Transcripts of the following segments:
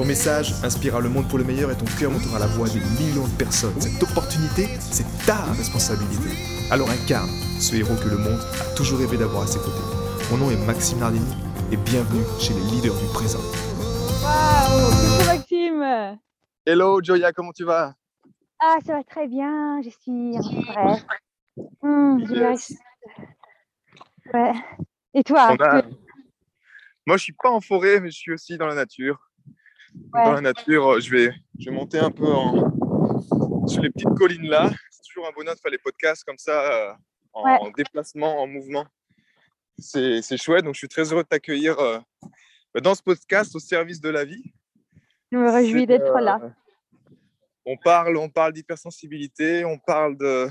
Ton message inspirera le monde pour le meilleur et ton cœur montera la voix des millions de personnes. Cette opportunité, c'est ta responsabilité. Alors incarne ce héros que le monde a toujours rêvé d'avoir à ses côtés. Mon nom est Maxime Nardini et bienvenue chez les leaders du présent. Waouh Coucou Maxime Hello Joya, comment tu vas? Ah, ça va très bien, je suis en forêt. Hum, Yes. Ouais. Et toi a- Moi, je suis pas en forêt, mais je suis aussi dans la nature. Ouais. Dans la nature, euh, je vais, je vais monter un peu en... sur les petites collines là. C'est toujours un bonheur de faire les podcasts comme ça, euh, en Ouais. déplacement, en mouvement. C'est c'est chouette, donc je suis très heureux de t'accueillir euh, dans ce podcast au service de la vie. Je me réjouis d'être euh, là. On parle, on parle d'hypersensibilité, on parle de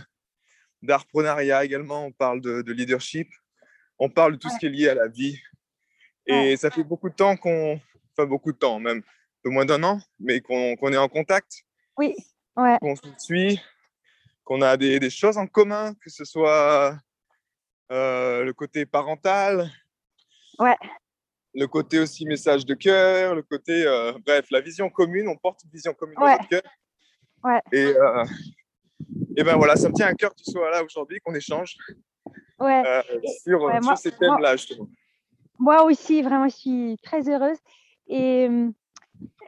d'artprenariat également, on parle de, de leadership, on parle de tout ce qui est lié à la vie. Et ça fait beaucoup de temps qu'on, enfin beaucoup de temps, même de moins d'un an, mais qu'on qu'on est en contact, Oui, ouais, qu'on se suit, qu'on a des, des choses en commun, que ce soit euh, le côté parental, Ouais. le côté aussi message de cœur, le côté, euh, bref, la vision commune, on porte une vision commune Ouais. dans notre cœur. Ouais. Et, euh, et ben voilà, ça me tient à cœur que tu sois là aujourd'hui, qu'on échange ouais. euh, sur, ouais, sur moi- ces thèmes-là, justement. Moi aussi, vraiment, je suis très heureuse. Et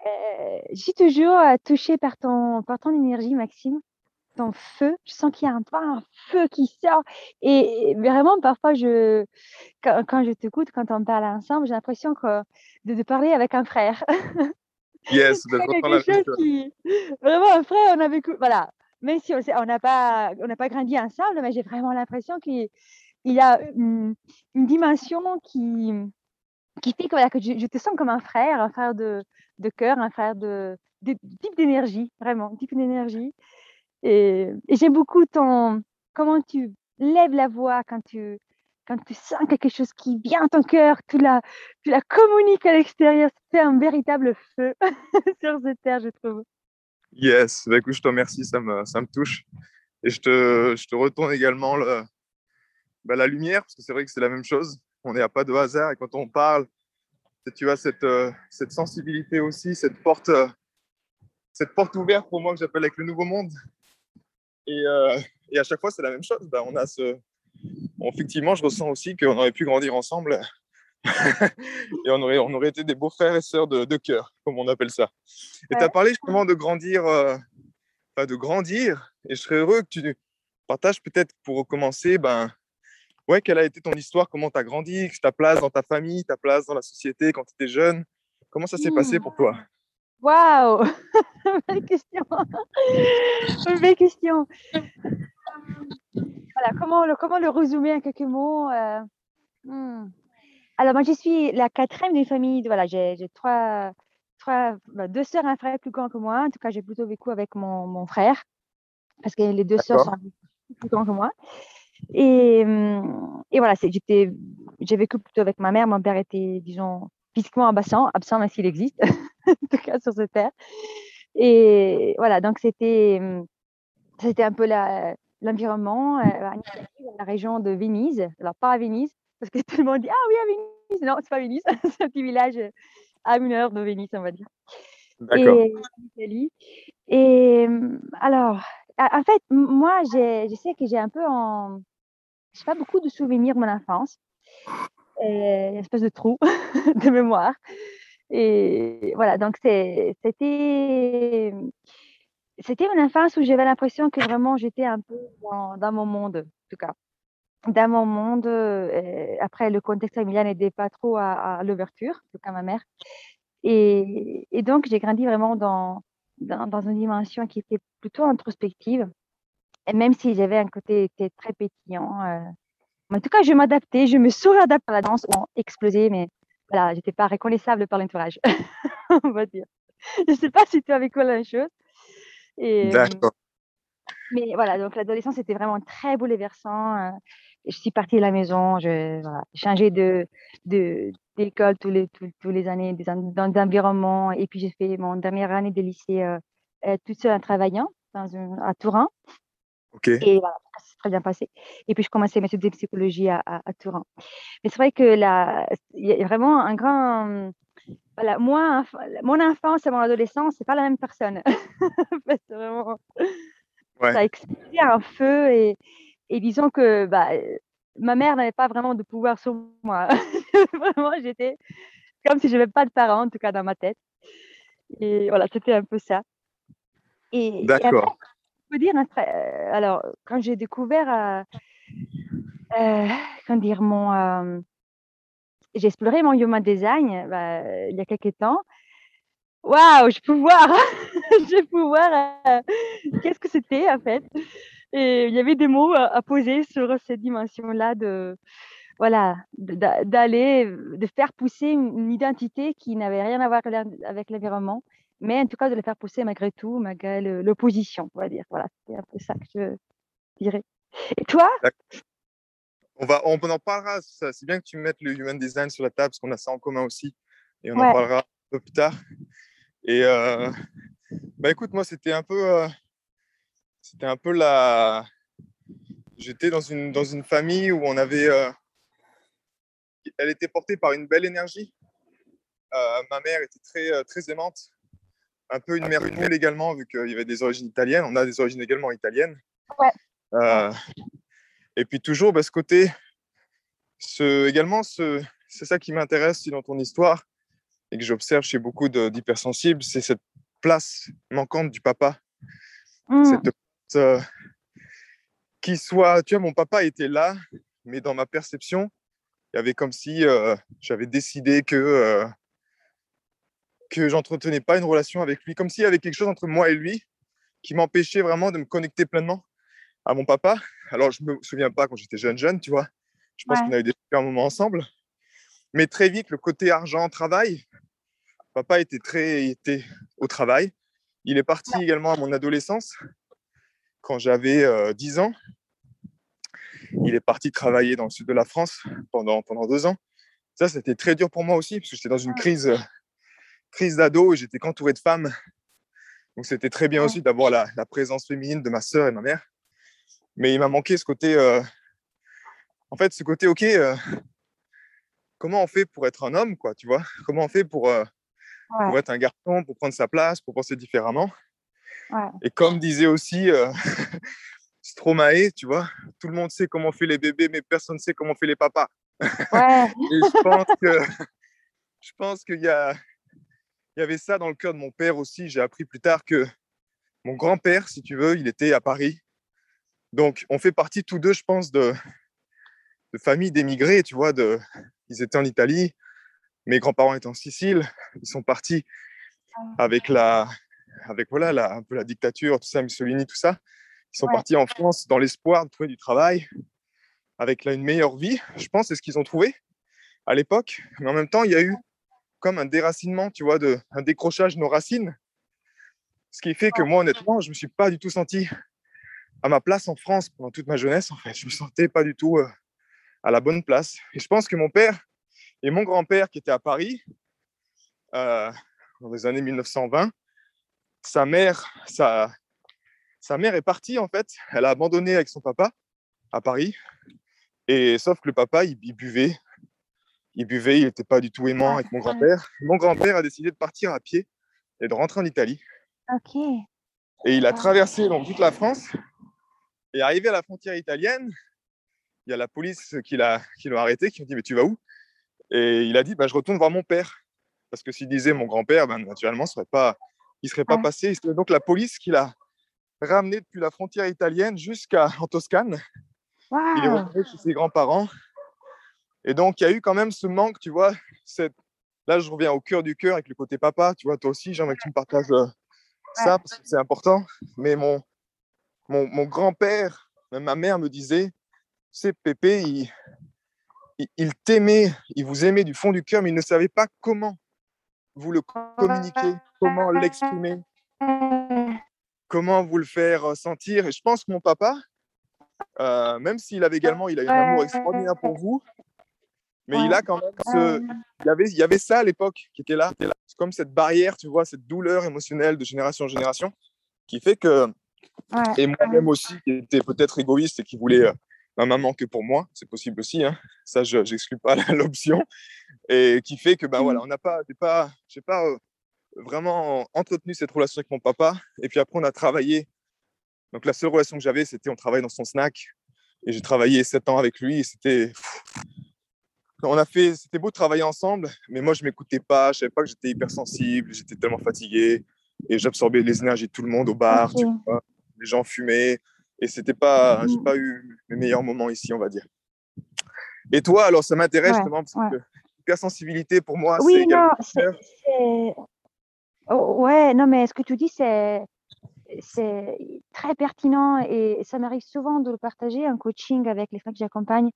euh, je suis toujours euh, touchée par ton, par ton énergie, Maxime, ton feu. Je sens qu'il y a un, un feu qui sort. Et, vraiment, parfois, je, quand, quand je t'écoute, quand on parle ensemble, j'ai l'impression de, de parler avec un frère. Yes, C'est quelque chose qui... Vraiment, un frère, on a vécu... Voilà. Même si on n'a pas, on pas grandi ensemble, mais j'ai vraiment l'impression qu'il il y a une, une dimension qui, qui fait que, voilà, que je, je te sens comme un frère, un frère de, de cœur, un frère de, type d'énergie, vraiment, type d'énergie. Et, et j'aime beaucoup ton, comment tu lèves la voix quand tu, quand tu sens quelque chose qui vient à ton cœur, tu la, tu la communiques à l'extérieur. C'est un véritable feu sur cette terre, je trouve. Yes, bah, écoute, je te remercie, ça me, ça me touche. Et je te, je te retourne également le, bah, la lumière, parce que c'est vrai que c'est la même chose. On n'est à pas de hasard. Et quand on parle, tu as cette, euh, cette sensibilité aussi, cette porte, euh, cette porte ouverte pour moi que j'appelle avec le nouveau monde. Et, euh, et à chaque fois, c'est la même chose. Bah, on a ce... bon, effectivement, je ressens aussi qu'on aurait pu grandir ensemble. et on aurait, on aurait été des beaux frères et sœurs de, de cœur, comme on appelle ça. Et tu as parlé justement de grandir, euh, de grandir. Et je serais heureux que tu partages peut-être pour commencer, ben, ouais, quelle a été ton histoire, comment tu as grandi, ta place dans ta famille, ta place dans la société quand tu étais jeune? Comment ça s'est passé Hmm. pour toi? Waouh Belle question Belle question Voilà, comment le, comment le résumer en quelques mots euh, hmm. Alors, moi, je suis la quatrième d'une famille. Voilà, j'ai trois, trois, bah, deux sœurs et un frère plus grand que moi. En tout cas, j'ai plutôt vécu avec mon, mon frère parce que les deux sœurs sont plus grands que moi. Et, hum, et voilà, j'étais, j'ai vécu plutôt avec ma mère. Mon père était, disons, physiquement absent, absent même s'il existe, en tout cas sur cette terre. Et voilà, donc c'était, c'était un peu la- l'environnement, euh, la région de Venise. Alors, pas à Venise, parce que tout le monde dit Ah oui, à Venise. Non, c'est pas Venise, c'est un petit village euh, à une heure de Venise, on va dire. D'accord. Et. Et hum, alors, en fait, moi, je sais que j'ai un peu en. Je pas beaucoup de souvenirs de mon enfance. Euh, une espèce de trou de mémoire. Et voilà, donc c'était. C'était une enfance où j'avais l'impression que vraiment j'étais un peu dans, mon monde, en tout cas. Dans mon monde, euh, après le contexte familial n'aidait pas trop à, l'ouverture, en tout cas ma mère. Et, donc j'ai grandi vraiment dans, dans une dimension qui était plutôt introspective. Et même si j'avais un côté était très pétillant, euh, en tout cas je m'adaptais, je me suradapte à la danse, ont explosé, mais voilà, j'étais pas reconnaissable par l'entourage, on va dire. Je sais pas si tu as vécu la même chose. D'accord. Mais voilà, donc l'adolescence était vraiment très bouleversant. je suis partie de la maison, je voilà, changé de, d'école tous les, tous, les années, dans d'environnement. Et puis j'ai fait mon dernière année de lycée euh, toute seule en travaillant dans une, à Turin. Ok. Et voilà, ça s'est très bien passé. Et puis je commençais mes études de psychologie à, à, à Turin. Mais c'est vrai que là, il y a vraiment un grand voilà, moi, mon enfance et mon adolescence, c'est pas la même personne. c'est vraiment, ouais. ça a explosé un feu et, et disons que bah, ma mère n'avait pas vraiment de pouvoir sur moi. vraiment, j'étais comme si je n'avais pas de parents, en tout cas dans ma tête. Et voilà, c'était un peu ça. Et, D'accord. Peux dire, euh, alors, quand j'ai découvert, euh, euh, comment dire, mon, euh, j'ai exploré mon human design bah, il y a quelques temps. Waouh, je peux voir, je peux voir euh, qu'est-ce que c'était en fait. Et il y avait des mots à, à poser sur cette dimension-là de, voilà, d'aller, de faire pousser une identité qui n'avait rien à voir avec l'environnement, mais en tout cas de le faire pousser malgré tout, malgré l'opposition, on va dire. Voilà, c'est un peu ça que je dirais. Et toi? On, va, on en parlera. C'est bien que tu mettes le human design sur la table parce qu'on a ça en commun aussi. Et on Ouais. en parlera un peu plus tard. Et euh, bah écoute, moi, c'était un peu. euh, c'était un peu la. J'étais dans une, dans une famille où on avait. euh, elle était portée par une belle énergie. Ma mère était très, très aimante. Un peu une mère poule également, vu qu'il y avait des origines italiennes. On a des origines également italiennes. Ouais. Euh, et puis toujours, bah, ce côté, ce, également, ce, c'est ça qui m'intéresse dans ton histoire et que j'observe chez beaucoup d'hypersensibles, c'est cette place manquante du papa. Mm. Cette place, euh, qui soit, tu vois, mon papa était là, mais dans ma perception, il y avait comme si euh, j'avais décidé que euh, que j'entretenais pas une relation avec lui, comme s'il y avait quelque chose entre moi et lui qui m'empêchait vraiment de me connecter pleinement à mon papa. Alors, je me souviens pas quand j'étais jeune, jeune, tu vois. Je pense Ouais. qu'on a eu des super moments ensemble. Mais très vite, le côté argent, travail, papa était très était au travail. Il est parti également à mon adolescence, quand j'avais euh, 10 ans. Il est parti travailler dans le sud de la France pendant, pendant deux ans. Ça, c'était très dur pour moi aussi, parce que j'étais dans une crise, crise d'ado et j'étais qu'entouré de femmes. Donc, c'était très bien aussi d'avoir la, la présence féminine de ma sœur et ma mère. Mais il m'a manqué ce côté, euh, en fait, ce côté, OK, euh, comment on fait pour être un homme, quoi, tu vois? Comment on fait pour, euh, Ouais. pour être un garçon, pour prendre sa place, pour penser différemment? Ouais. Et comme disait aussi Stromae, tu vois, tout le monde sait comment on fait les bébés, mais personne ne sait comment on fait les papas. Ouais. Et je pense que je pense qu'il y a y avait ça dans le cœur de mon père aussi. J'ai appris plus tard que mon grand-père, si tu veux, il était à Paris. Donc on fait partie tous deux, je pense, de de familles d'émigrés, tu vois. De, ils étaient en Italie, mes grands-parents étaient en Sicile. Ils sont partis avec la avec voilà la, un peu la dictature, tout ça, Mussolini, tout ça. Ils sont Ouais. partis en France dans l'espoir de trouver du travail, avec là, une meilleure vie. Je pense c'est ce qu'ils ont trouvé à l'époque. Mais en même temps, il y a eu comme un déracinement, tu vois, de, un décrochage de nos racines. Ce qui fait que moi, honnêtement, je me suis pas du tout senti à ma place en France pendant toute ma jeunesse. En fait, je me sentais pas du tout euh, à la bonne place. Et je pense que mon père et mon grand-père qui étaient à Paris euh, dans les années 1920, sa mère, sa, sa mère est partie en fait. Elle a abandonné avec son papa à Paris. Et sauf que le papa, il, il buvait. Il buvait, il n'était pas du tout aimant avec mon grand-père. Mon grand-père a décidé de partir à pied et de rentrer en Italie. Ok. Et il a Ah. traversé donc toute la France. Et arrivé à la frontière italienne, il y a la police qui l'a qui l'a arrêté, qui lui a dit Mais tu vas où? Et il a dit bah, Je retourne voir mon père. Parce que s'il disait mon grand-père, ben, naturellement, serait pas, il ne serait pas Ouais. passé. C'est donc la police qui l'a ramené depuis la frontière italienne jusqu'en Toscane. Il est retourné chez ses grands-parents. Et donc, il y a eu quand même ce manque, tu vois. Cette... Là, je reviens au cœur du cœur avec le côté papa. Tu vois, toi aussi, j'aimerais que tu me partages euh, ça parce que c'est important. Mais mon, mon, mon grand-père, même ma mère me disait, c'est Pépé, il, il, il t'aimait, il vous aimait du fond du cœur, mais il ne savait pas comment vous le communiquer, comment l'exprimer, comment vous le faire sentir. Et je pense que mon papa, euh, même s'il avait également, il a un amour extraordinaire pour vous, mais il a quand même ce, il y avait, il y avait ça à l'époque qui était là. C'est comme cette barrière, tu vois, cette douleur émotionnelle de génération en génération, qui fait que, et moi-même aussi, qui était peut-être égoïste et qui voulait euh, ma maman que pour moi, c'est possible aussi, hein. ça, je n'exclus pas l'option, et qui fait que, ben voilà, on n'a pas, pas, j'ai pas euh, vraiment entretenu cette relation avec mon papa, et puis après, on a travaillé donc la seule relation que j'avais, c'était on travaillait dans son snack et j'ai travaillé sept ans avec lui. C'était on a fait, c'était beau de travailler ensemble, mais moi je m'écoutais pas, je savais pas que j'étais hypersensible, j'étais tellement fatigué et j'absorbais les énergies de tout le monde au bar, tu vois. les gens fumaient et c'était pas, j'ai mmh. pas eu mes meilleurs moments ici, on va dire. Et toi, alors ça m'intéresse justement parce que l'hypersensibilité pour moi, oui, c'est non, oh, ouais, non mais ce que tu dis c'est c'est très pertinent et ça m'arrive souvent de le partager en coaching avec les femmes que j'accompagne.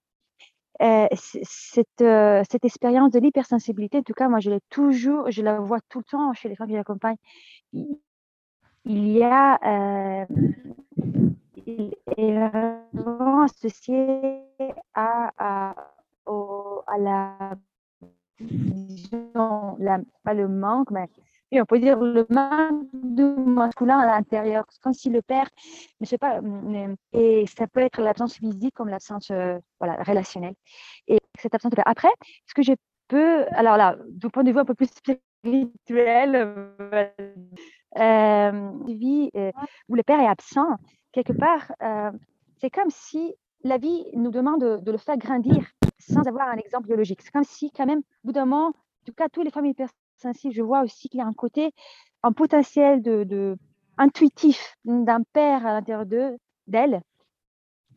Euh, cette, euh, cette expérience de l'hypersensibilité, en tout cas, moi, je l'ai toujours, je la vois tout le temps chez les femmes que j'accompagne. Il, y a, euh, est associé à, à, à la, disons, la, pas le manque, mais on peut dire le manque masculin à l'intérieur, comme si le père ne sait pas, et ça peut être l'absence physique comme l'absence euh, voilà, relationnelle. Et cette absence de père. Après, ce que je peux, alors là, du point de vue un peu plus spirituel, euh, euh euh, où le père est absent, quelque part, c'est comme si la vie nous demande de, le faire grandir sans avoir un exemple biologique. C'est comme si, quand même, au bout d'un moment, en tout cas, tous les familles ainsi, je vois aussi qu'il y a un côté, un potentiel de, intuitif d'un père à l'intérieur d'elle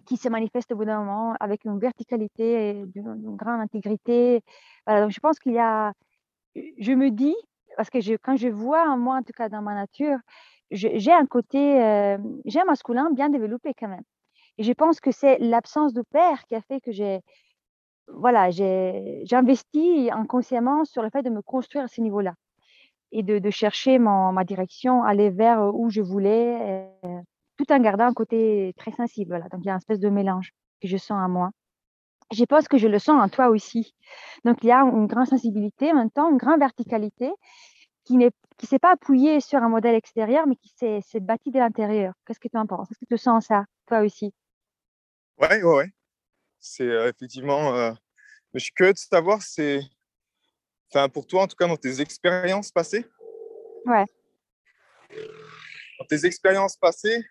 qui se manifeste au bout d'un moment avec une verticalité et une, grande intégrité. Voilà, donc je pense qu'il y a, je me dis, parce que quand je vois, moi en tout cas dans ma nature, j'ai un côté, euh, j'ai un masculin bien développé quand même. Et je pense que c'est l'absence de père qui a fait que j'ai voilà, j'ai investi inconsciemment sur le fait de me construire à ce niveau-là et de, chercher ma direction, aller vers où je voulais, euh, tout en gardant un côté très sensible. Voilà. Donc, il y a une espèce de mélange que je sens à moi. Je pense que je le sens en toi aussi. Donc, il y a une grande sensibilité, en même temps, une grande verticalité qui ne s'est pas appuyée sur un modèle extérieur, mais qui s'est bâtie de l'intérieur. Qu'est-ce que tu en penses? Est-ce que tu sens ça, toi aussi? Ouais, ouais, ouais c'est euh, effectivement. Euh, je suis curieux de savoir, c'est. Enfin, pour toi, en tout cas, dans tes expériences passées? Ouais. Dans tes expériences passées,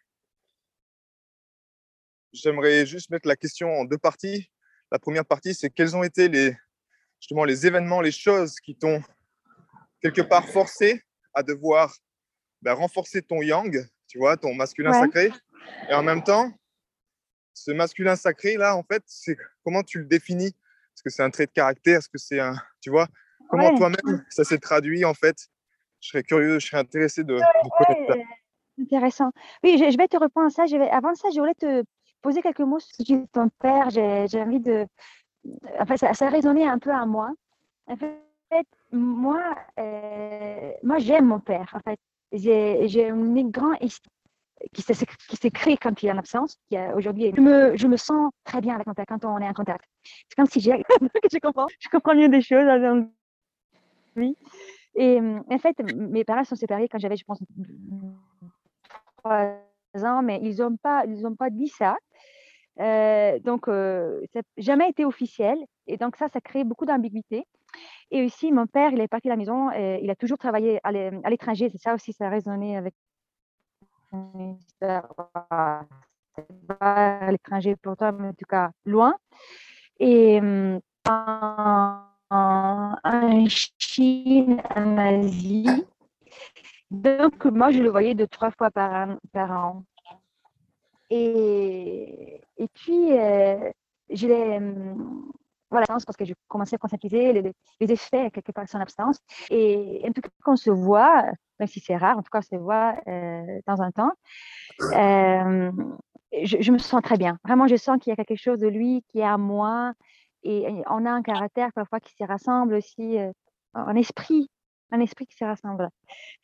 j'aimerais juste mettre la question en deux parties. La première partie, c'est quels ont été les, justement, les événements, les choses qui t'ont quelque part forcé à devoir ben, renforcer ton yang, tu vois, ton masculin sacré. Et en même temps, ce masculin sacré là, en fait, c'est comment tu le définis? Est-ce que c'est un trait de caractère? Est-ce que c'est un, tu vois, comment toi-même ça s'est traduit en fait? Je serais curieux, je serais intéressé de, connaître ça. Intéressant. Oui, je, vais te répondre à ça. Je vais, avant ça, je voulais te poser quelques mots sur ton père. J'ai envie de. Enfin, ça, ça a résonné un peu à moi. En fait, moi, euh, moi j'aime mon père. En fait, j'ai une grande estime qui s'est créé quand il est en absence, qui aujourd'hui, je me, je me sens très bien avec mon père quand on est en contact. C'est comme si j'ai, je comprends, je comprends mieux des choses lui. Et en fait, mes parents sont séparés quand j'avais, je pense, trois ans, mais ils n'ont pas, ont pas dit ça. Euh, donc, euh, ça n'a jamais été officiel. Et donc, ça, ça crée beaucoup d'ambiguïté. Et aussi, mon père, il est parti de la maison, et il a toujours travaillé à l'étranger. C'est ça aussi, ça a résonné avec à l'étranger pour toi, mais en tout cas loin. Et en, Chine, en Asie. Donc, moi, je le voyais deux, trois fois par an. Et, et puis, euh, je l'ai voilà, parce que je commençais à conscientiser les, les, effets quelque part de son absence. Et en tout cas, quand on se voit, même si c'est rare, en tout cas, on se voit de temps en temps, je, me sens très bien. Vraiment, je sens qu'il y a quelque chose de lui qui est à moi. Et on a un caractère parfois qui se rassemble aussi euh, en esprit. un esprit qui se rassemble.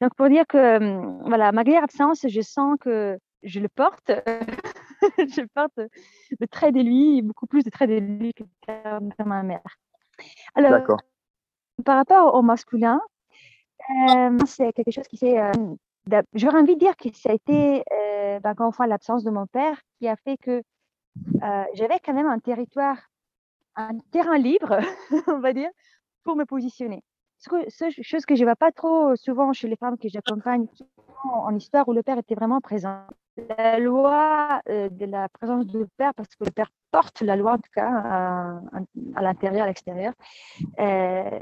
Donc, pour dire que, voilà, malgré l'absence, je sens que je le porte. je porte le trait de lui, beaucoup plus de traits de lui que ma mère. Alors, par rapport au masculin, euh, c'est quelque chose qui s'est. Euh, j'aurais envie de dire que ça a été, euh, ben, encore une fois, l'absence de mon père qui a fait que j'avais quand même un territoire, un terrain libre, on va dire, pour me positionner. Chose que je ne vois pas trop souvent chez les femmes que j'accompagne en histoire où le père était vraiment présent la loi euh, de la présence du père, parce que le père porte la loi en tout cas à, l'intérieur, à l'extérieur, euh,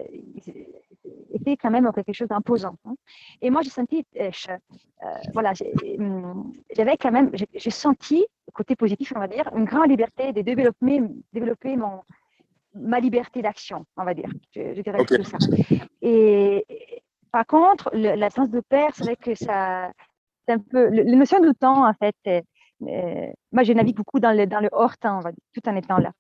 était quand même quelque chose d'imposant. Hein. Et moi, j'ai senti, euh, voilà, hum, j'avais quand même, j'ai senti, côté positif, on va dire, une grande liberté de développer, développer mon, ma liberté d'action, on va dire. Je, dirais tout ça. Et, par contre, la sens de père, c'est vrai que ça un peu l'émotion du temps en fait. Euh, moi, je navigue beaucoup dans le, dans le hors temps, tout en étant là.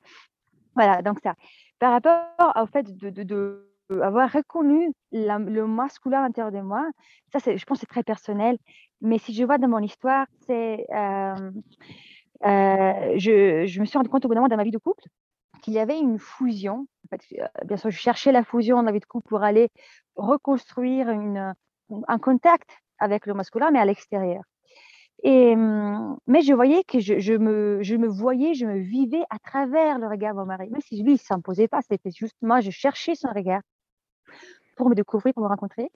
Voilà, donc ça. Par rapport au fait de, de, avoir reconnu le masculin à l'intérieur de moi, ça, je pense, c'est très personnel. Mais si je vois dans mon histoire, c'est euh, euh, je, je, me suis rendu compte au bout d'un moment dans ma vie de couple qu'il y avait une fusion. En fait, bien sûr, je cherchais la fusion dans la vie de couple pour aller reconstruire une, un contact avec le masculin, mais à l'extérieur. Et, hum, mais je voyais que je, me, je me voyais, je me vivais à travers le regard de mon mari. Même si lui, il ne s'imposait pas, c'était juste moi, je cherchais son regard pour me découvrir, pour me rencontrer.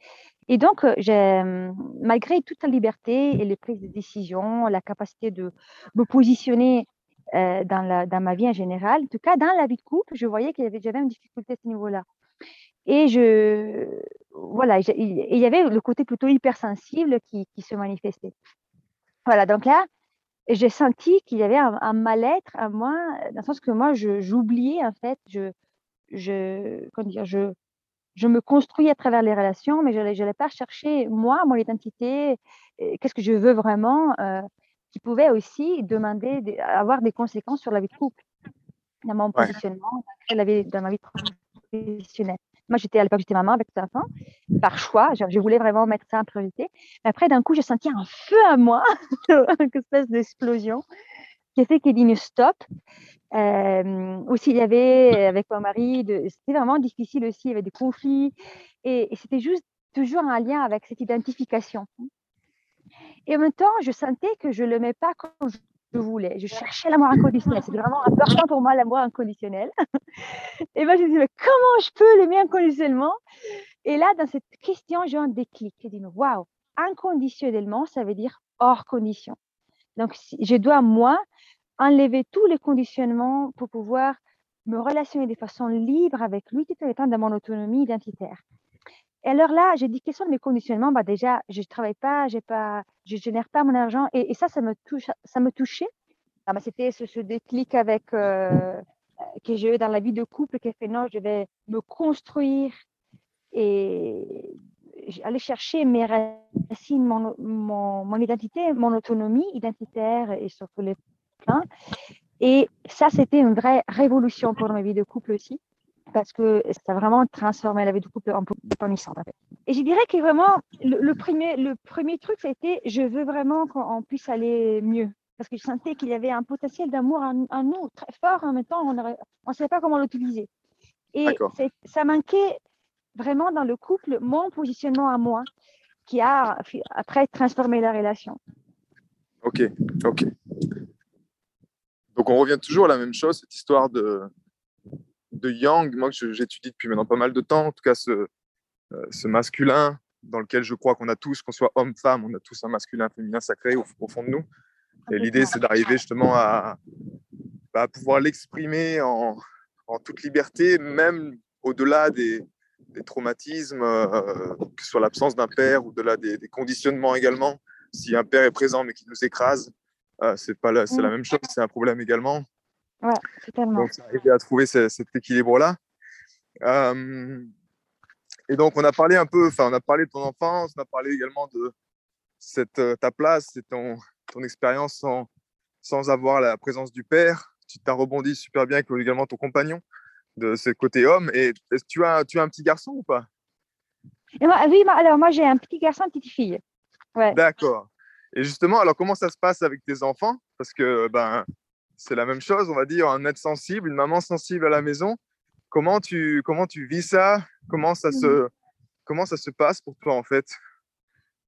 Et donc, euh, hum, malgré toute la liberté et les prises de décision, la capacité de me positionner euh, dans, la, dans ma vie en général, en tout cas dans la vie de couple, je voyais qu'il y avait, j'avais une difficulté à ce niveau-là. Et je, voilà, il y avait le côté plutôt hypersensible qui, qui se manifestait. Voilà, donc là, j'ai senti qu'il y avait un, mal-être à moi, dans le sens que moi, j'oubliais en fait, je, je, comment dire, je, je me construis à travers les relations, mais je n'allais pas chercher moi, mon identité, qu'est-ce que je veux vraiment, euh, qui pouvait aussi demander, avoir des conséquences sur la vie de couple, dans mon positionnement, dans ma vie professionnelle. Moi, j'étais à l'époque, j'étais maman avec enfants, par choix. Je, voulais vraiment mettre ça en priorité. Mais après, d'un coup, j'ai senti un feu à moi, une espèce d'explosion, qui a fait qu'il dit une stop. Euh, aussi, il y avait avec mon mari, c'était vraiment difficile aussi, il y avait des conflits. Et, c'était juste toujours un lien avec cette identification. Et en même temps, je sentais que je ne mets pas quand je je voulais. Je cherchais l'amour inconditionnel. C'était vraiment important pour moi, l'amour inconditionnel. et moi, je me disais, mais comment je peux l'aimer inconditionnellement? Et là, dans cette question, j'ai un déclic. Je dis, waouh, inconditionnellement, ça veut dire hors condition. Donc, je dois, moi, enlever tous les conditionnements pour pouvoir me relationner de façon libre avec lui tout en étant dans mon autonomie identitaire. Et alors là, j'ai dit, quels sont mes conditionnements bah Déjà, je ne travaille pas, pas, je ne génère pas mon argent. Et, ça, ça me, touche, ça me touchait. Ah, bah, C'était ce, déclic avec, euh, que j'ai eu dans la vie de couple qui a fait, non, je vais me construire et aller chercher mes racines, mon, mon, mon identité, mon autonomie identitaire et sur tous les plans. Et ça, c'était une vraie révolution pour ma vie de couple aussi parce que ça a vraiment transformé la vie du couple en épanouissante. Et je dirais que vraiment, le, premier, le premier truc, ça a été je veux vraiment qu'on puisse aller mieux. Parce que je sentais qu'il y avait un potentiel d'amour en, nous très fort, en même temps, on ne savait pas comment l'utiliser. Et ça manquait vraiment dans le couple mon positionnement à moi, qui a après transformé la relation. Ok, ok. Donc on revient toujours à la même chose, cette histoire de, de yang, moi que j'étudie depuis maintenant pas mal de temps, en tout cas ce, euh, ce masculin dans lequel je crois qu'on a tous, qu'on soit homme-femme, on a tous un masculin, féminin sacré au, fond de nous. Et l'idée, c'est d'arriver justement à, pouvoir l'exprimer en, toute liberté, même au-delà des, traumatismes, euh, que ce soit l'absence d'un père, ou au-delà des, conditionnements également. Si un père est présent mais qui nous écrase, euh, c'est pas la, c'est la mm. même chose, c'est un problème également. Ouais, totalement. Donc, arriver à trouver cet équilibre-là. Euh, et donc, on a parlé un peu, enfin, on a parlé de ton enfance, on a parlé également de cette, euh, ta place, c'est ton, ton expérience sans, sans avoir la présence du père. Tu t'as rebondi super bien avec également ton compagnon de ce côté homme. Et tu as, tu as un petit garçon ou pas? Et moi, oui, alors moi j'ai un petit garçon, une petite fille. Ouais. D'accord. Et justement, alors comment ça se passe avec tes enfants? Parce que ben, c'est la même chose, on va dire, un être sensible, une maman sensible à la maison. Comment tu, comment tu vis ça? Comment ça, se, comment ça se passe pour toi en fait?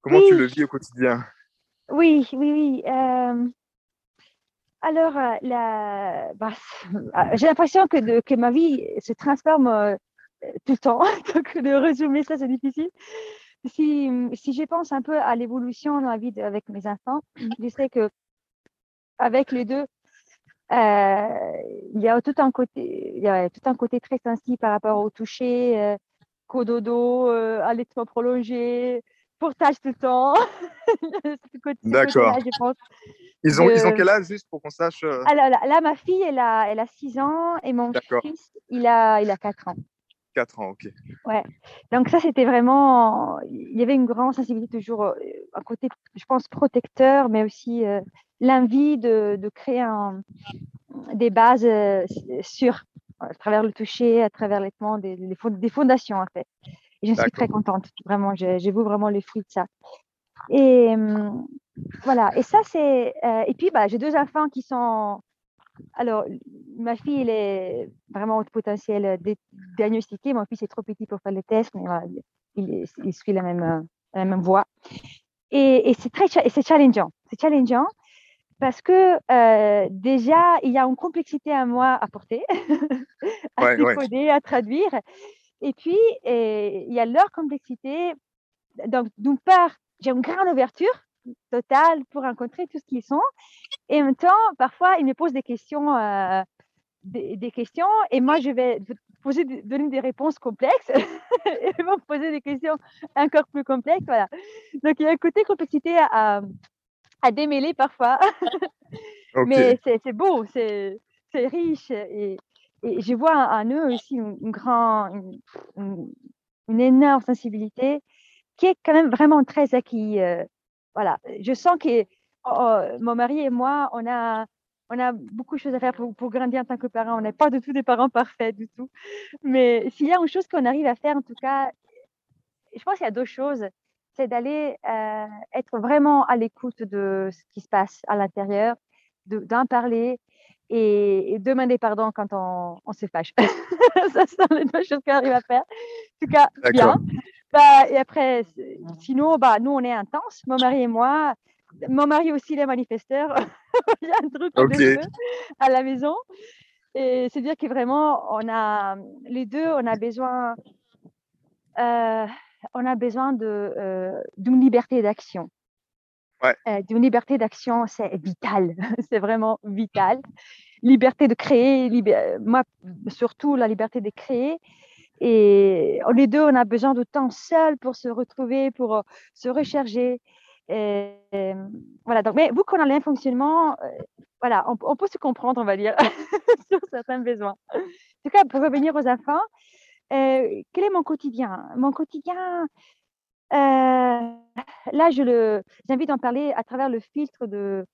Comment tu le vis au quotidien? Oui, oui, oui. alors, euh, la... Bah, ah, j'ai l'impression que, que ma vie se transforme euh, tout le temps. Donc, de résumer ça, c'est difficile. Si, si je pense un peu à l'évolution dans la vie avec mes enfants, je sais que avec les deux, euh, il y a tout un côté, il y a tout un côté très sensible par rapport au toucher, euh, cododo, euh, allaitement prolongé, portage tout le temps. D'accord. Ils ont, ils ont quel âge juste pour qu'on sache Alors là, ma fille, elle a, elle a 6 ans et mon fils, il a, il a 4 ans. 4 ans, ok. Ouais. Donc ça, c'était vraiment, il y avait une grande sensibilité toujours, un côté, je pense, protecteur, mais aussi l'envie de, de, créer un, des bases euh, sûres à travers le toucher, à travers l'étement, des, des, fondations en fait. Et je suis très contente, vraiment, j'ai vu vraiment les fruits de ça. Et hum, voilà, et ça c'est. Euh, et puis bah, j'ai deux enfants qui sont. Alors, ma fille, elle est vraiment au potentiel diagnostiqué. Mon fils est trop petit pour faire les tests, mais voilà, il, il, suit la même, la même voie. Et, et c'est très c'est challengeant. C'est challengeant parce que euh, déjà, il y a une complexité à moi à porter, à décoder, à traduire. Et puis, il y a leur complexité. Donc, d'une part, j'ai une grande ouverture totale pour rencontrer tout ce qu'ils sont. Et en même temps, parfois, ils me posent des questions, euh, des, questions, et moi, je vais poser, donner des réponses complexes, et ils vont poser des questions encore plus complexes. Voilà. Donc, il y a un côté complexité à, à démêler parfois. Mais c'est beau, c'est riche. Et, et, je vois en eux aussi une, grand, une, énorme sensibilité qui est quand même vraiment très acquis. Euh, voilà, je sens que oh, oh, mon mari et moi, on a, on a beaucoup de choses à faire pour, pour grandir en tant que parents. On n'est pas du tout des parents parfaits du tout. Mais s'il y a une chose qu'on arrive à faire, en tout cas, je pense qu'il y a deux choses c'est d'aller euh, être vraiment à l'écoute de ce qui se passe à l'intérieur, d'en parler et, demander pardon quand on, on se fâche. ça, sont les deux choses qu'on arrive à faire. En tout cas, bien. Bah, et après, sinon, bah, nous, on est intense, mon mari et moi. Mon mari aussi, il est manifesteur. il y a un truc à la maison. Et c'est dire que vraiment, on a, les deux, on a besoin euh, on a besoin euh, d'une liberté d'action. Euh, d'une liberté d'action, c'est vital, c'est vraiment vital. Liberté de créer, moi surtout la liberté de créer. Et les deux, on a besoin de temps seul pour se retrouver, pour euh, se recharger. voilà, donc, mais vous qu'on a un fonctionnement, voilà, on, on, peut se comprendre, on va dire, sur certains besoins. En tout cas, pour revenir aux enfants, quel est mon quotidien? Mon quotidien, là, je le, j'invite d'en parler à travers le filtre de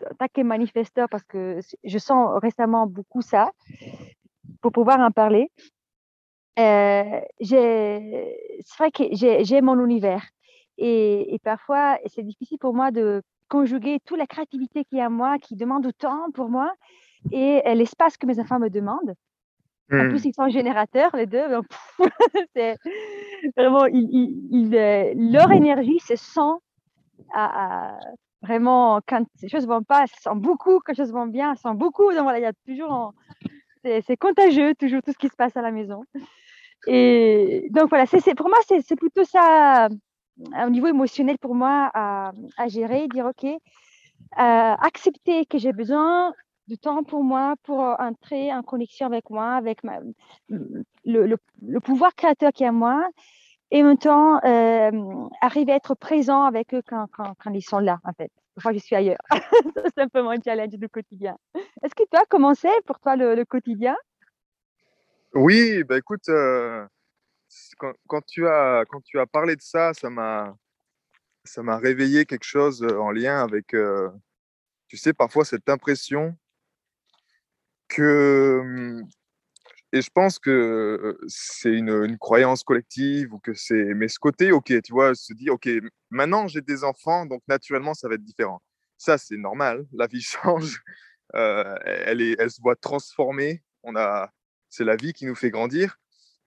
d'attaquer manifesteur parce que je sens récemment beaucoup ça pour pouvoir en parler. C'est vrai que j'ai mon univers et, et parfois c'est difficile pour moi de conjuguer toute la créativité qui est à moi, qui demande du temps pour moi et l'espace que mes enfants me demandent. En plus, mmh. ils sont générateurs, les deux. c'est vraiment, ils, euh, leur énergie se sent à, vraiment quand les choses vont pas, ça sent beaucoup, quand les choses vont bien, ça sent beaucoup. Donc voilà, il y a toujours, c'est contagieux, toujours tout ce qui se passe à la maison. Et donc voilà, c'est pour moi, c'est plutôt ça, au niveau émotionnel pour moi, à, à gérer, dire ok, euh, accepter que j'ai besoin du temps pour moi, pour euh, entrer en connexion avec moi, avec le, le, pouvoir créateur qui est à moi, et en même temps euh, arriver à être présent avec eux quand, quand, quand, ils sont là, en fait. Moi, je suis ailleurs. c'est un peu mon challenge du quotidien. Est-ce que toi, comment c'est pour toi le, quotidien? Oui, bah écoute, euh, quand, quand, tu as, quand tu as parlé de ça, ça m'a ça m'a réveillé quelque chose en lien avec, tu sais, parfois cette impression que et je pense que c'est une, croyance collective ou que c'est. Mais ce côté, ok, tu vois, se dire, ok, maintenant j'ai des enfants, donc naturellement ça va être différent. Ça, c'est normal. La vie change. Euh, elle, est, elle se voit transformer. On a, c'est la vie qui nous fait grandir.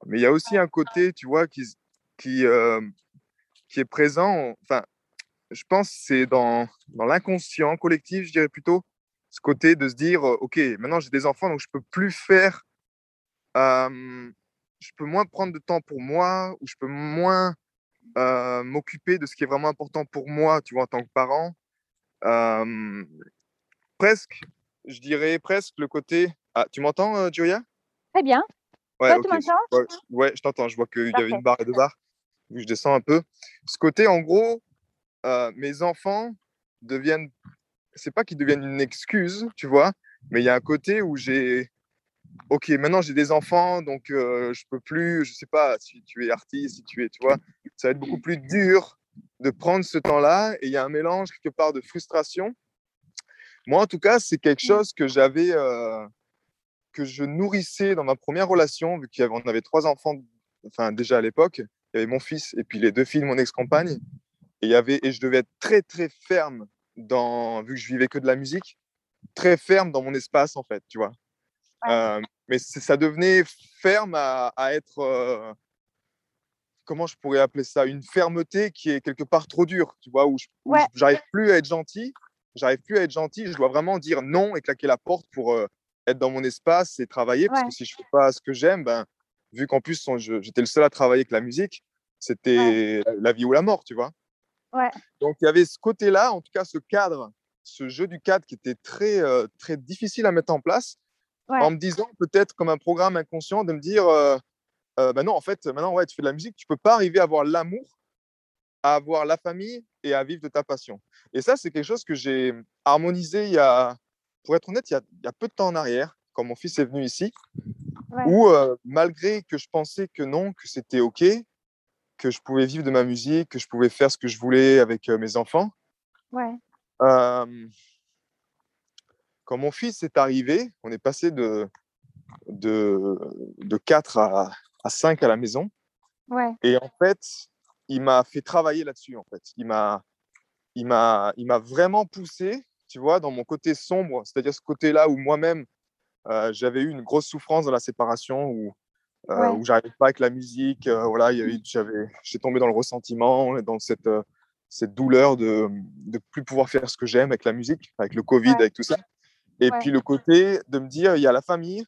Mais il y a aussi un côté, tu vois, qui, qui, qui est présent. Enfin, je pense c'est dans, dans l'inconscient collectif, je dirais plutôt, ce côté de se dire, ok, maintenant j'ai des enfants, donc je peux plus faire je peux moins prendre de temps pour moi ou je peux moins m'occuper de ce qui est vraiment important pour moi, tu vois, en tant que parent. presque, je dirais presque le côté. Ah, tu m'entends, Julia? Très bien. Ouais, tu m'entends? Ouais, je t'entends. Je vois qu'il y avait une barre et deux barres. Je descends un peu. Ce côté, en gros, mes enfants deviennent. C'est pas qu'ils deviennent une excuse, tu vois, mais il y a un côté où j'ai ok, maintenant j'ai des enfants, donc euh, je peux plus, je sais pas, si tu es artiste, si tu es, tu vois, ça va être beaucoup plus dur de prendre ce temps-là et il y a un mélange quelque part de frustration. Moi, en tout cas, c'est quelque chose que j'avais, euh, que je nourrissais dans ma première relation, vu qu'on avait trois enfants, enfin déjà à l'époque, il y avait mon fils et puis les deux filles de mon ex-compagne, et, il y avait, et je devais être très très ferme dans, vu que je vivais que de la musique, très ferme dans mon espace en fait, tu vois. Euh, mais ça devenait ferme à, être, euh, comment je pourrais appeler ça, une fermeté qui est quelque part trop dure, tu vois, où, j'arrive plus à être gentil, j'arrive plus à être gentil, je dois vraiment dire non et claquer la porte pour euh, être dans mon espace et travailler, parce que si je fais pas ce que j'aime, ben, vu qu'en plus j'étais le seul à travailler avec la musique, c'était la vie ou la mort, tu vois. Donc il y avait ce côté-là, en tout cas ce cadre, ce jeu du cadre qui était très, très difficile à mettre en place en me disant peut-être comme un programme inconscient de me dire euh, euh, bah non, en fait, maintenant, ouais, tu fais de la musique, tu peux pas arriver à avoir l'amour, à avoir la famille et à vivre de ta passion. Et ça, c'est quelque chose que j'ai harmonisé il y a, pour être honnête, il y, a, il y a, peu de temps en arrière, quand mon fils est venu ici, où euh, malgré que je pensais que non, que c'était OK, que je pouvais vivre de ma musique, que je pouvais faire ce que je voulais avec mes enfants, ouais quand mon fils est arrivé, on est passé de, de, de 4 à, à 5 à la maison. Ouais. Et en fait, il m'a fait travailler là-dessus. En fait, il m'a, il vraiment poussé, tu vois, dans mon côté sombre, c'est-à-dire ce côté-là où moi-même euh, j'avais eu une grosse souffrance dans la séparation, où euh, ouais. où j'arrivais pas avec la musique. Euh, voilà, avait, j'avais, j'ai tombé dans le ressentiment, dans cette euh, cette douleur de ne plus pouvoir faire ce que j'aime avec la musique, avec le Covid, avec tout ça. Et puis le côté de me dire, il y a la famille.